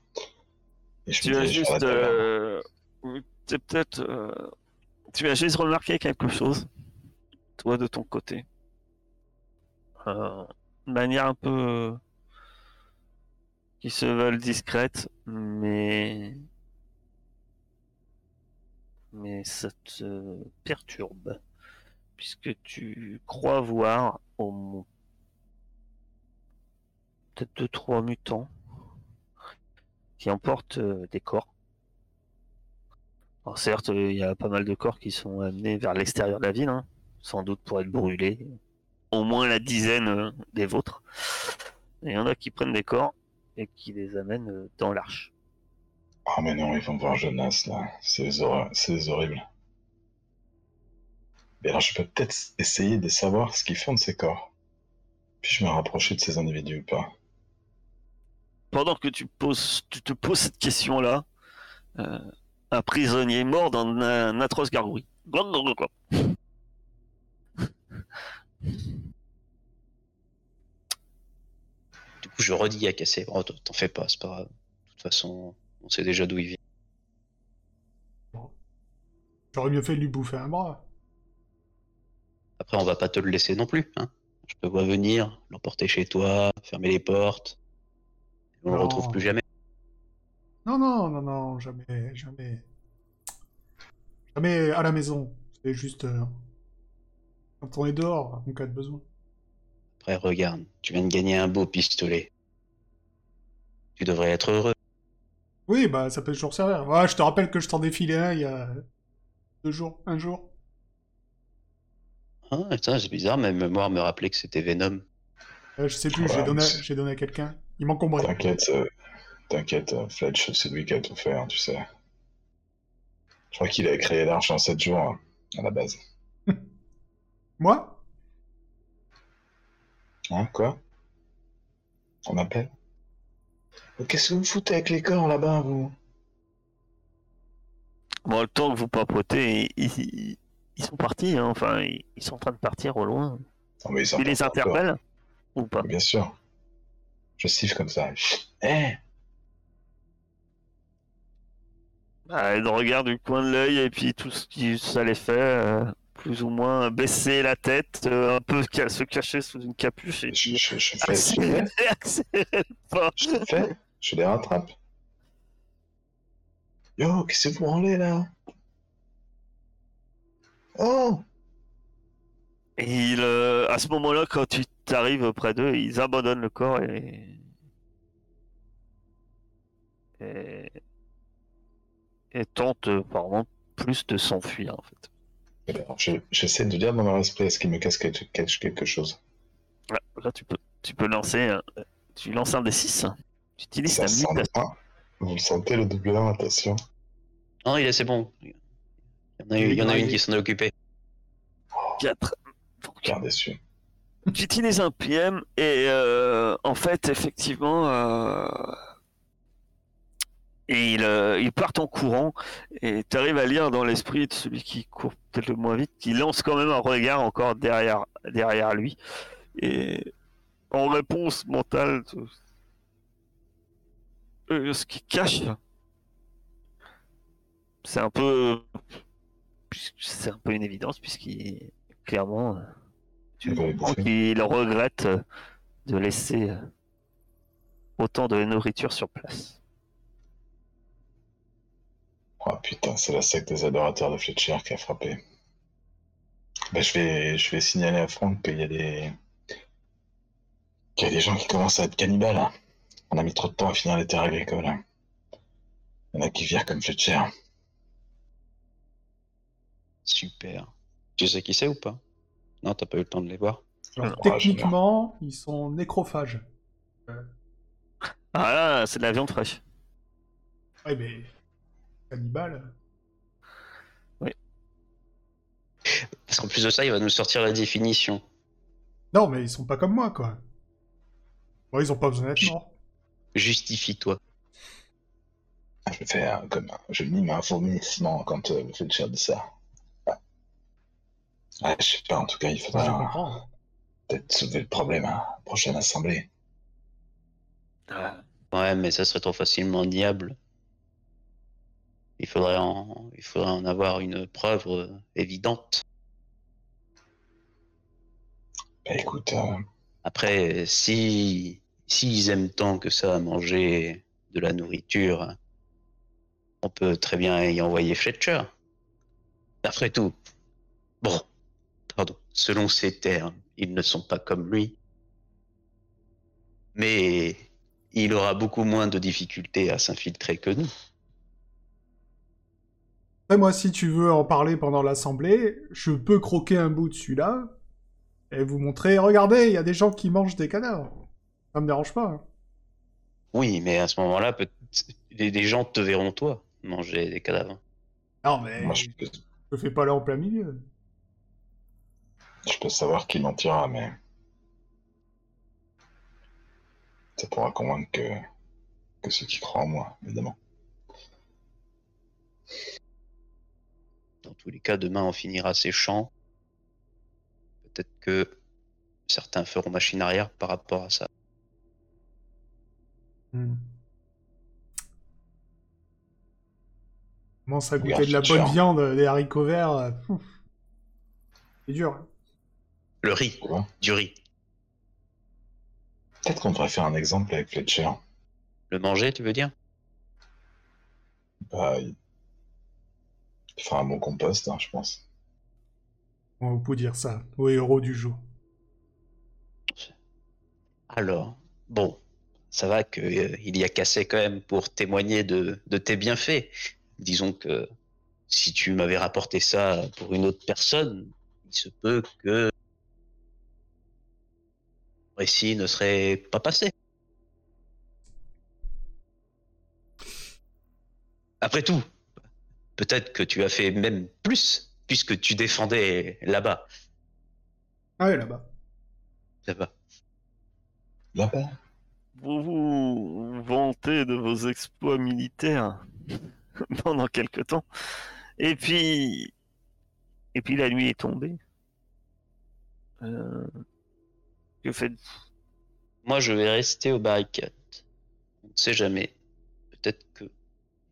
Speaker 3: Et je
Speaker 2: Tu as juste, euh, peut-être, euh, tu as juste remarqué quelque chose, toi de ton côté, Euh, de manière un peu qui se veulent discrète, mais mais ça te perturbe puisque tu crois voir au moins peut-être deux trois mutants qui emportent euh, des corps. Alors certes, euh, il y a pas mal de corps qui sont amenés vers l'extérieur de la ville, hein, sans doute pour être brûlés. Au moins la dizaine euh, des vôtres. Et il y en a qui prennent des corps et qui les amènent dans l'arche.
Speaker 3: Ah mais non, ils vont voir Jonas là. C'est les, hor- c'est les horribles. Mais alors je peux peut-être essayer de savoir ce qu'ils font de ces corps. Puis je me rapprocher de ces individus ou pas?
Speaker 2: Pendant que tu, poses, tu te poses cette question-là, euh, un prisonnier mort dans un, un atroce gargouille.
Speaker 5: Du coup, je redis à casser. Oh, t'en t'en fais pas, c'est pas grave. De toute façon, on sait déjà d'où il vient.
Speaker 4: J'aurais mieux fait de lui bouffer un bras.
Speaker 5: Après, on va pas te le laisser non plus. Hein. Je te vois venir, l'emporter chez toi, fermer les portes. On le
Speaker 4: Non.
Speaker 5: retrouve plus jamais.
Speaker 4: Non, non, non, non, jamais, jamais. Jamais à la maison. C'est juste euh, quand on est dehors, en cas de besoin.
Speaker 5: Après, regarde, tu viens de gagner un beau pistolet. Tu devrais être heureux.
Speaker 4: Oui, bah ça peut toujours servir. Ouais, je te rappelle que je t'en défilais un il y a deux jours, un jour.
Speaker 5: Ah, c'est bizarre, ma mémoire me rappelait que c'était Venom.
Speaker 4: Euh, je sais plus, j'ai donné, donné à quelqu'un. Il m'encombrait.
Speaker 3: T'inquiète, euh, t'inquiète, euh, Fletch, c'est lui qui a tout fait, hein, tu sais. Je crois qu'il a créé l'arche en 7 jours, hein, à la base.
Speaker 4: Moi?
Speaker 3: Hein, quoi? On m'appelle? Qu'est-ce que vous foutez avec les corps là-bas, vous?
Speaker 2: Bon, le temps que vous papotez, ils, ils- ils sont partis, hein, enfin, ils, ils sont en train de partir au loin.
Speaker 3: Non, mais ils
Speaker 2: les interpelles ou pas?
Speaker 3: Bien sûr. Je siffle comme ça. Eh.
Speaker 2: Bah, Ils regardent du coin de l'œil et puis tout ce qui ça les fait, euh, plus ou moins baisser la tête, euh, un peu ca- se cacher sous une capuche et
Speaker 3: je, je, je fais, je,
Speaker 2: accélérer, pas.
Speaker 3: je fais, je les rattrape. Yo, qu'est-ce que vous branlez là? Oh
Speaker 2: Et ils, euh, à ce moment-là, quand tu t'arrives près d'eux, ils abandonnent le corps et... et, et tentent euh, apparemment plus de s'enfuir en fait.
Speaker 3: Ben, je- J'essaie de lire dans leur esprit, est-ce qu'ils me cache quelque, cache quelque chose?
Speaker 2: Ouais, là, tu peux, tu peux lancer, un- tu lances un des 6. Tu utilises
Speaker 3: Ça
Speaker 2: ta mutation.
Speaker 3: Vous le sentez le double 1, attention.
Speaker 5: Non, il est c'est bon. Il y en a, il y en a une qui s'en est occupée.
Speaker 2: 4. Tu utilises un PM et euh, en fait, effectivement, euh, il, euh, il part en courant et tu arrives à lire dans l'esprit de celui qui court peut-être le moins vite, qui lance quand même un regard encore derrière, derrière lui. Et en réponse mentale, ce qui cache, c'est un peu, c'est un peu une évidence puisqu'il clairement,
Speaker 3: les
Speaker 2: comprends qu'il regrette de laisser autant de nourriture sur place.
Speaker 3: Oh putain, c'est la secte des adorateurs de Fletcher qui a frappé. Bah, je, vais, je vais signaler à Franck qu'il y a des. qu'il y a des gens qui commencent à être cannibales. hein. On a mis trop de temps à finir les terres agricoles. hein. Il y en a qui virent comme Fletcher.
Speaker 5: Super. Tu sais qui c'est ou pas? Non, t'as pas eu le temps de les voir.
Speaker 4: Alors, techniquement, ils sont nécrophages.
Speaker 2: Ah là, c'est de la viande fraîche.
Speaker 4: Ouais, mais. Cannibale.
Speaker 5: Parce qu'en plus de ça, il va nous sortir la définition.
Speaker 4: Non, mais ils sont pas comme moi, quoi. Bon, ils ont pas besoin d'être morts.
Speaker 5: Justifie-toi.
Speaker 3: Je fais euh, comme. Je mime un vomissement quand euh, Fletcher dit ça. Ouais. Je sais pas, en tout cas, il faudra peut-être soulever le problème à la prochaine assemblée.
Speaker 5: Ouais, mais ça serait trop facilement niable. Il faudrait en, il faudrait en avoir une preuve euh, évidente.
Speaker 3: Bah écoute, euh,
Speaker 5: Après, si s'ils aiment tant que ça à manger de la nourriture, on peut très bien y envoyer Fletcher. Après tout, bon, pardon, selon ses termes, ils ne sont pas comme lui. Mais il aura beaucoup moins de difficultés à s'infiltrer que nous.
Speaker 4: Moi, si tu veux en parler pendant l'assemblée, je peux croquer un bout de celui-là et vous montrer, regardez, il y a des gens qui mangent des cadavres. Ça me dérange pas. hein.
Speaker 5: Oui, mais à ce moment-là, des, gens te verront toi manger des cadavres.
Speaker 4: Non, mais
Speaker 3: moi je
Speaker 4: je fais pas là en plein milieu.
Speaker 3: Je peux savoir qui mentira, mais. Ça pourra convaincre que, que ceux qui croient en moi, évidemment.
Speaker 5: Dans tous les cas, demain, on finira ces champs. Peut-être que certains feront machine arrière par rapport à ça.
Speaker 4: Hmm. Commence à goûter de la bonne viande, des haricots verts. euh. C'est dur.
Speaker 5: Le riz, du riz.
Speaker 3: Peut-être qu'on devrait faire un exemple avec Fletcher.
Speaker 5: Le manger, tu veux dire?
Speaker 3: Bah, il... il fera un bon compost, hein, je pense.
Speaker 4: On peut dire ça, au héros du jour.
Speaker 5: Alors, bon, ça va que euh, il y a cassé quand même pour témoigner de, de tes bienfaits. Disons que si tu m'avais rapporté ça pour une autre personne, il se peut que récit ne serait pas passé. Après tout, peut-être que tu as fait même plus, puisque tu défendais là-bas.
Speaker 4: Ah ouais, là-bas.
Speaker 5: Là-bas.
Speaker 3: Là-bas
Speaker 2: Vous vous vantez de vos exploits militaires pendant quelque temps. Et puis, et puis la nuit est tombée. Euh, Que faites-vous?
Speaker 5: Moi, je vais rester aux barricades. On ne sait jamais. Peut-être que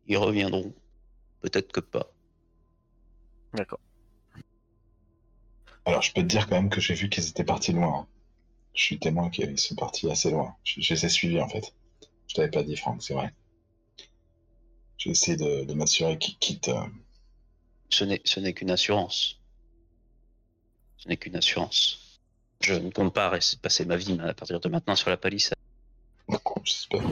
Speaker 5: ils reviendront. Peut-être que pas.
Speaker 2: D'accord.
Speaker 3: Alors, je peux te dire quand même que j'ai vu qu'ils étaient partis loin. hein. Je suis témoin qu'ils sont partis assez loin. Je, je les ai suivis, en fait. Je t'avais pas dit, Franck, c'est vrai. J'ai essayé de, de m'assurer qu'ils quittent. euh,
Speaker 5: Ce n'est, ce n'est qu'une assurance. Ce n'est qu'une assurance. Je ne compte pas passer ma vie à partir de maintenant sur la palissade.
Speaker 3: J'espère.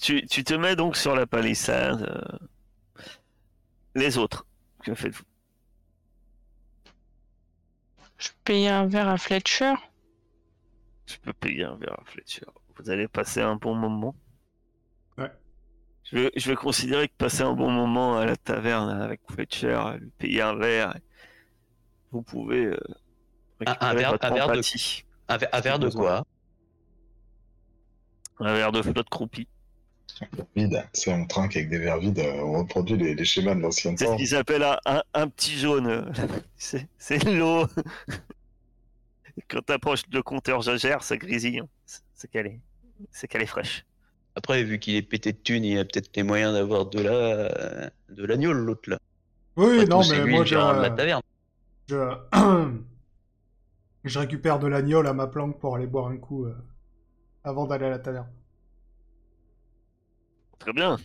Speaker 2: Tu, tu te mets donc sur la palissade. euh, Les autres, que faites-vous?
Speaker 1: Je payais un verre à Fletcher?
Speaker 2: Je peux payer un verre à Fletcher. Vous allez passer un bon moment.
Speaker 4: Ouais.
Speaker 2: Je vais, je vais considérer que passer un bon moment à la taverne avec Fletcher, lui payer un verre, vous pouvez euh,
Speaker 5: Un- verre-
Speaker 2: votre
Speaker 5: un verre de-. Un, ver- un verre de quoi
Speaker 2: Un verre de flotte croupie.
Speaker 3: Vide. C'est on trinque avec des verres vides, euh, on reproduit les, les schémas de l'ancien
Speaker 2: C'est ce
Speaker 3: temps.
Speaker 2: qu'ils appellent un, un- un petit jaune. C'est c'est l'eau. Quand t'approches le compteur jagère, ça grésille. C'est- qu'elle est, c'est qu'elle est fraîche.
Speaker 5: Après, vu qu'il est pété de thunes, il a peut-être les moyens d'avoir de la de l'agneau, l'autre là.
Speaker 4: Oui,
Speaker 5: Pas
Speaker 4: non, mais moi,
Speaker 5: la
Speaker 4: je,
Speaker 5: taverne.
Speaker 4: je... récupère de l'agnole à ma planque pour aller boire un coup euh, avant d'aller à la taverne.
Speaker 2: Très bien.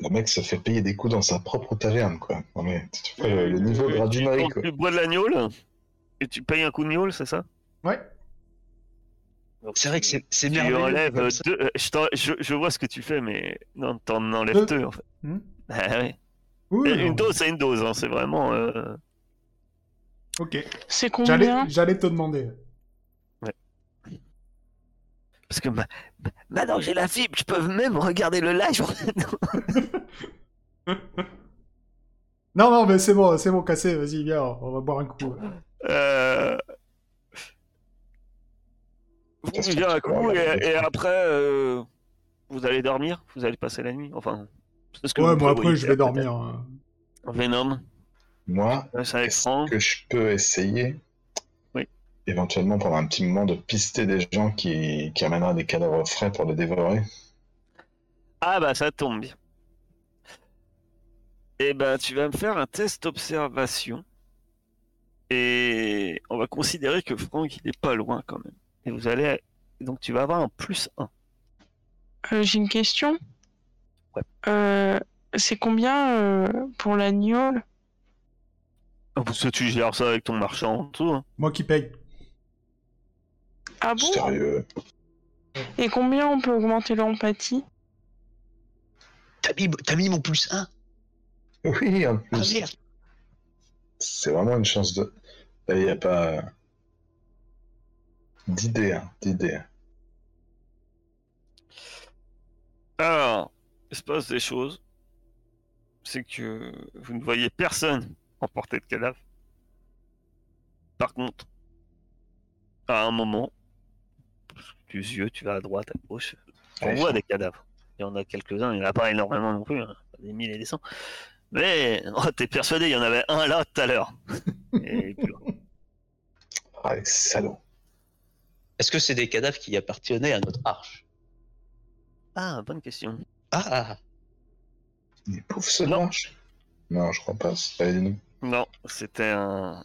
Speaker 3: Le mec se fait payer des coups dans sa propre taverne, quoi. Non, mais tu vois le, le niveau de
Speaker 2: Euh,
Speaker 3: radinerie,
Speaker 2: tu,
Speaker 3: quoi.
Speaker 2: tu bois de la gnôle et tu payes un coup de gnôle, c'est ça?
Speaker 4: Ouais.
Speaker 2: Donc,
Speaker 5: C'est vrai que c'est c'est
Speaker 2: tu enlèves deux- euh, je, je, je vois ce que tu fais, mais non, t'en enlèves
Speaker 4: Deux.
Speaker 2: deux en fait.
Speaker 4: Hmm.
Speaker 2: Ah ouais.
Speaker 4: Oui,
Speaker 2: Et
Speaker 4: non.
Speaker 2: une dose, c'est une dose, hein, c'est vraiment. euh,
Speaker 4: Ok.
Speaker 1: C'est
Speaker 4: J'allais
Speaker 1: combien
Speaker 4: j'allais te demander.
Speaker 2: Parce que ma- ma- maintenant que j'ai la fibre, je peux même regarder le live.
Speaker 4: Non, non, mais c'est bon, c'est bon, cassé, vas-y, viens, on va boire un coup.
Speaker 2: Euh... Vous
Speaker 3: que
Speaker 2: un coup et, après, euh, vous allez dormir Vous allez passer la nuit Enfin, c'est ce que
Speaker 4: Ouais, moi après, je vais dormir. hein.
Speaker 2: Venom,
Speaker 3: Moi, est-ce que je peux essayer
Speaker 2: Oui.
Speaker 3: éventuellement pendant un petit moment de pister des gens qui, qui amèneraient des cadavres frais pour les dévorer
Speaker 2: Ah bah ça tombe bien. Et ben tu vas me faire un test observation. Et on va considérer que Franck il est pas loin quand même. Et vous allez donc tu vas avoir un plus 1.
Speaker 1: Euh, J'ai une question.
Speaker 2: Ouais.
Speaker 1: Euh, c'est combien euh, pour la gnôle
Speaker 2: Parce que tu gères ça avec ton marchand en dessous. hein.
Speaker 4: Moi qui paye.
Speaker 1: Ah bon?
Speaker 3: Sérieux
Speaker 1: Et combien on peut augmenter l'empathie?
Speaker 5: T'as mis, t'as mis mon plus 1
Speaker 3: Oui, en
Speaker 5: Ah
Speaker 3: plus.
Speaker 5: merde
Speaker 3: C'est vraiment une chance de. Il n'y a pas. d'idée, hein, d'idée.
Speaker 2: Alors, il se passe des choses. C'est que vous ne voyez personne emporter de cadavre. Par contre, à un moment, du yeux, tu vas à droite, à gauche, on
Speaker 3: Ouais,
Speaker 2: voit des cadavres. Il y en a quelques-uns, il n'y en a pas énormément non plus, hein, pas des mille et des cents. Mais oh, t'es persuadé, il y en avait un là tout à l'heure. Et puis,
Speaker 3: Ah, les salauds.
Speaker 5: Est-ce que c'est des cadavres qui appartenaient à notre arche?
Speaker 2: Ah, bonne question.
Speaker 5: Ah
Speaker 3: Mais pouf, ça
Speaker 2: Non.
Speaker 3: marche Non, je crois pas. c'est- dis-nous.
Speaker 2: Non, c'était un.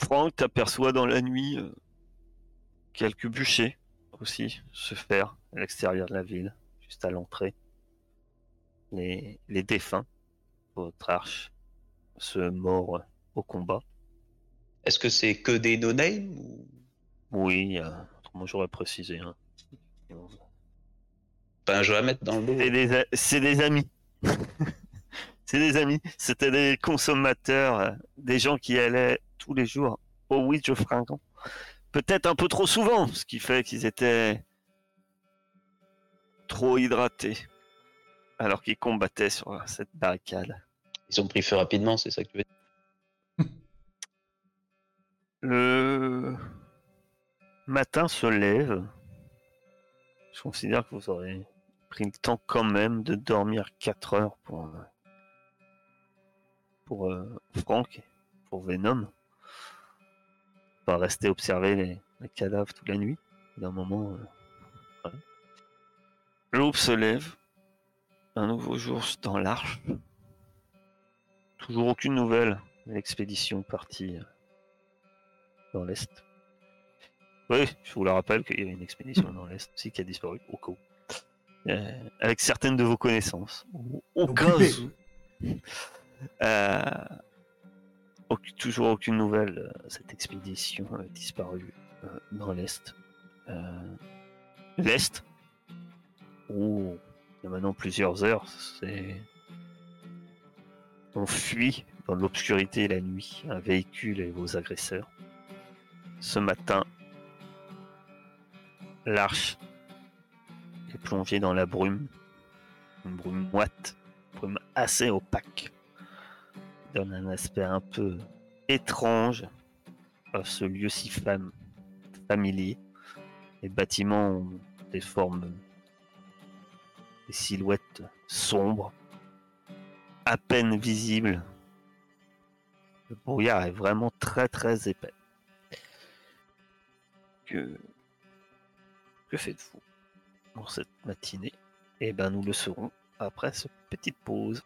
Speaker 2: Franck t'aperçoit dans la nuit euh, quelques bûchers aussi se faire à l'extérieur de la ville, juste à l'entrée. Les, les défunts, votre arche, se mordent au combat.
Speaker 5: Est-ce que c'est que des no-name ou...
Speaker 2: Oui, euh, autrement j'aurais précisé. hein.
Speaker 5: Pas un jeu à mettre dans le dos
Speaker 2: C'est des, a- c'est des amis. c'est des amis. C'était des consommateurs, euh, des gens qui allaient tous les jours au Witch Fringant. Peut-être un peu trop souvent, ce qui fait qu'ils étaient trop hydratés alors qu'ils combattaient sur cette barricade.
Speaker 5: Ils ont pris feu rapidement, c'est ça que tu veux dire?
Speaker 2: Le matin se lève. Je considère que vous aurez pris le temps quand même de dormir 4 heures pour, euh, pour euh, Franck, pour Venom. Pas rester observer les, les cadavres toute la nuit. D'un moment. euh, voilà. L'aube se lève. Un nouveau jour dans l'arche. Toujours aucune nouvelle l'expédition partie. euh, dans l'Est. Oui, je vous le rappelle qu'il y avait une expédition dans l'Est aussi qui a disparu au cas où. Euh, avec certaines de vos connaissances. Au, au cas
Speaker 4: Occupé.
Speaker 2: où. Euh, toujours aucune nouvelle. euh, Cette expédition a disparu euh, dans l'Est. L'Est? Où il y a maintenant plusieurs heures, c'est. On fuit dans l'obscurité la nuit un véhicule et vos agresseurs. Ce matin, l'arche est plongée dans la brume. Une brume moite, une brume assez opaque. Donne un aspect un peu étrange à ce lieu si fam- familier. Les bâtiments ont des formes, des silhouettes sombres, à peine visibles. Le brouillard est vraiment très très épais. Que, que faites-vous pour cette matinée? Eh ben nous le saurons après cette petite pause.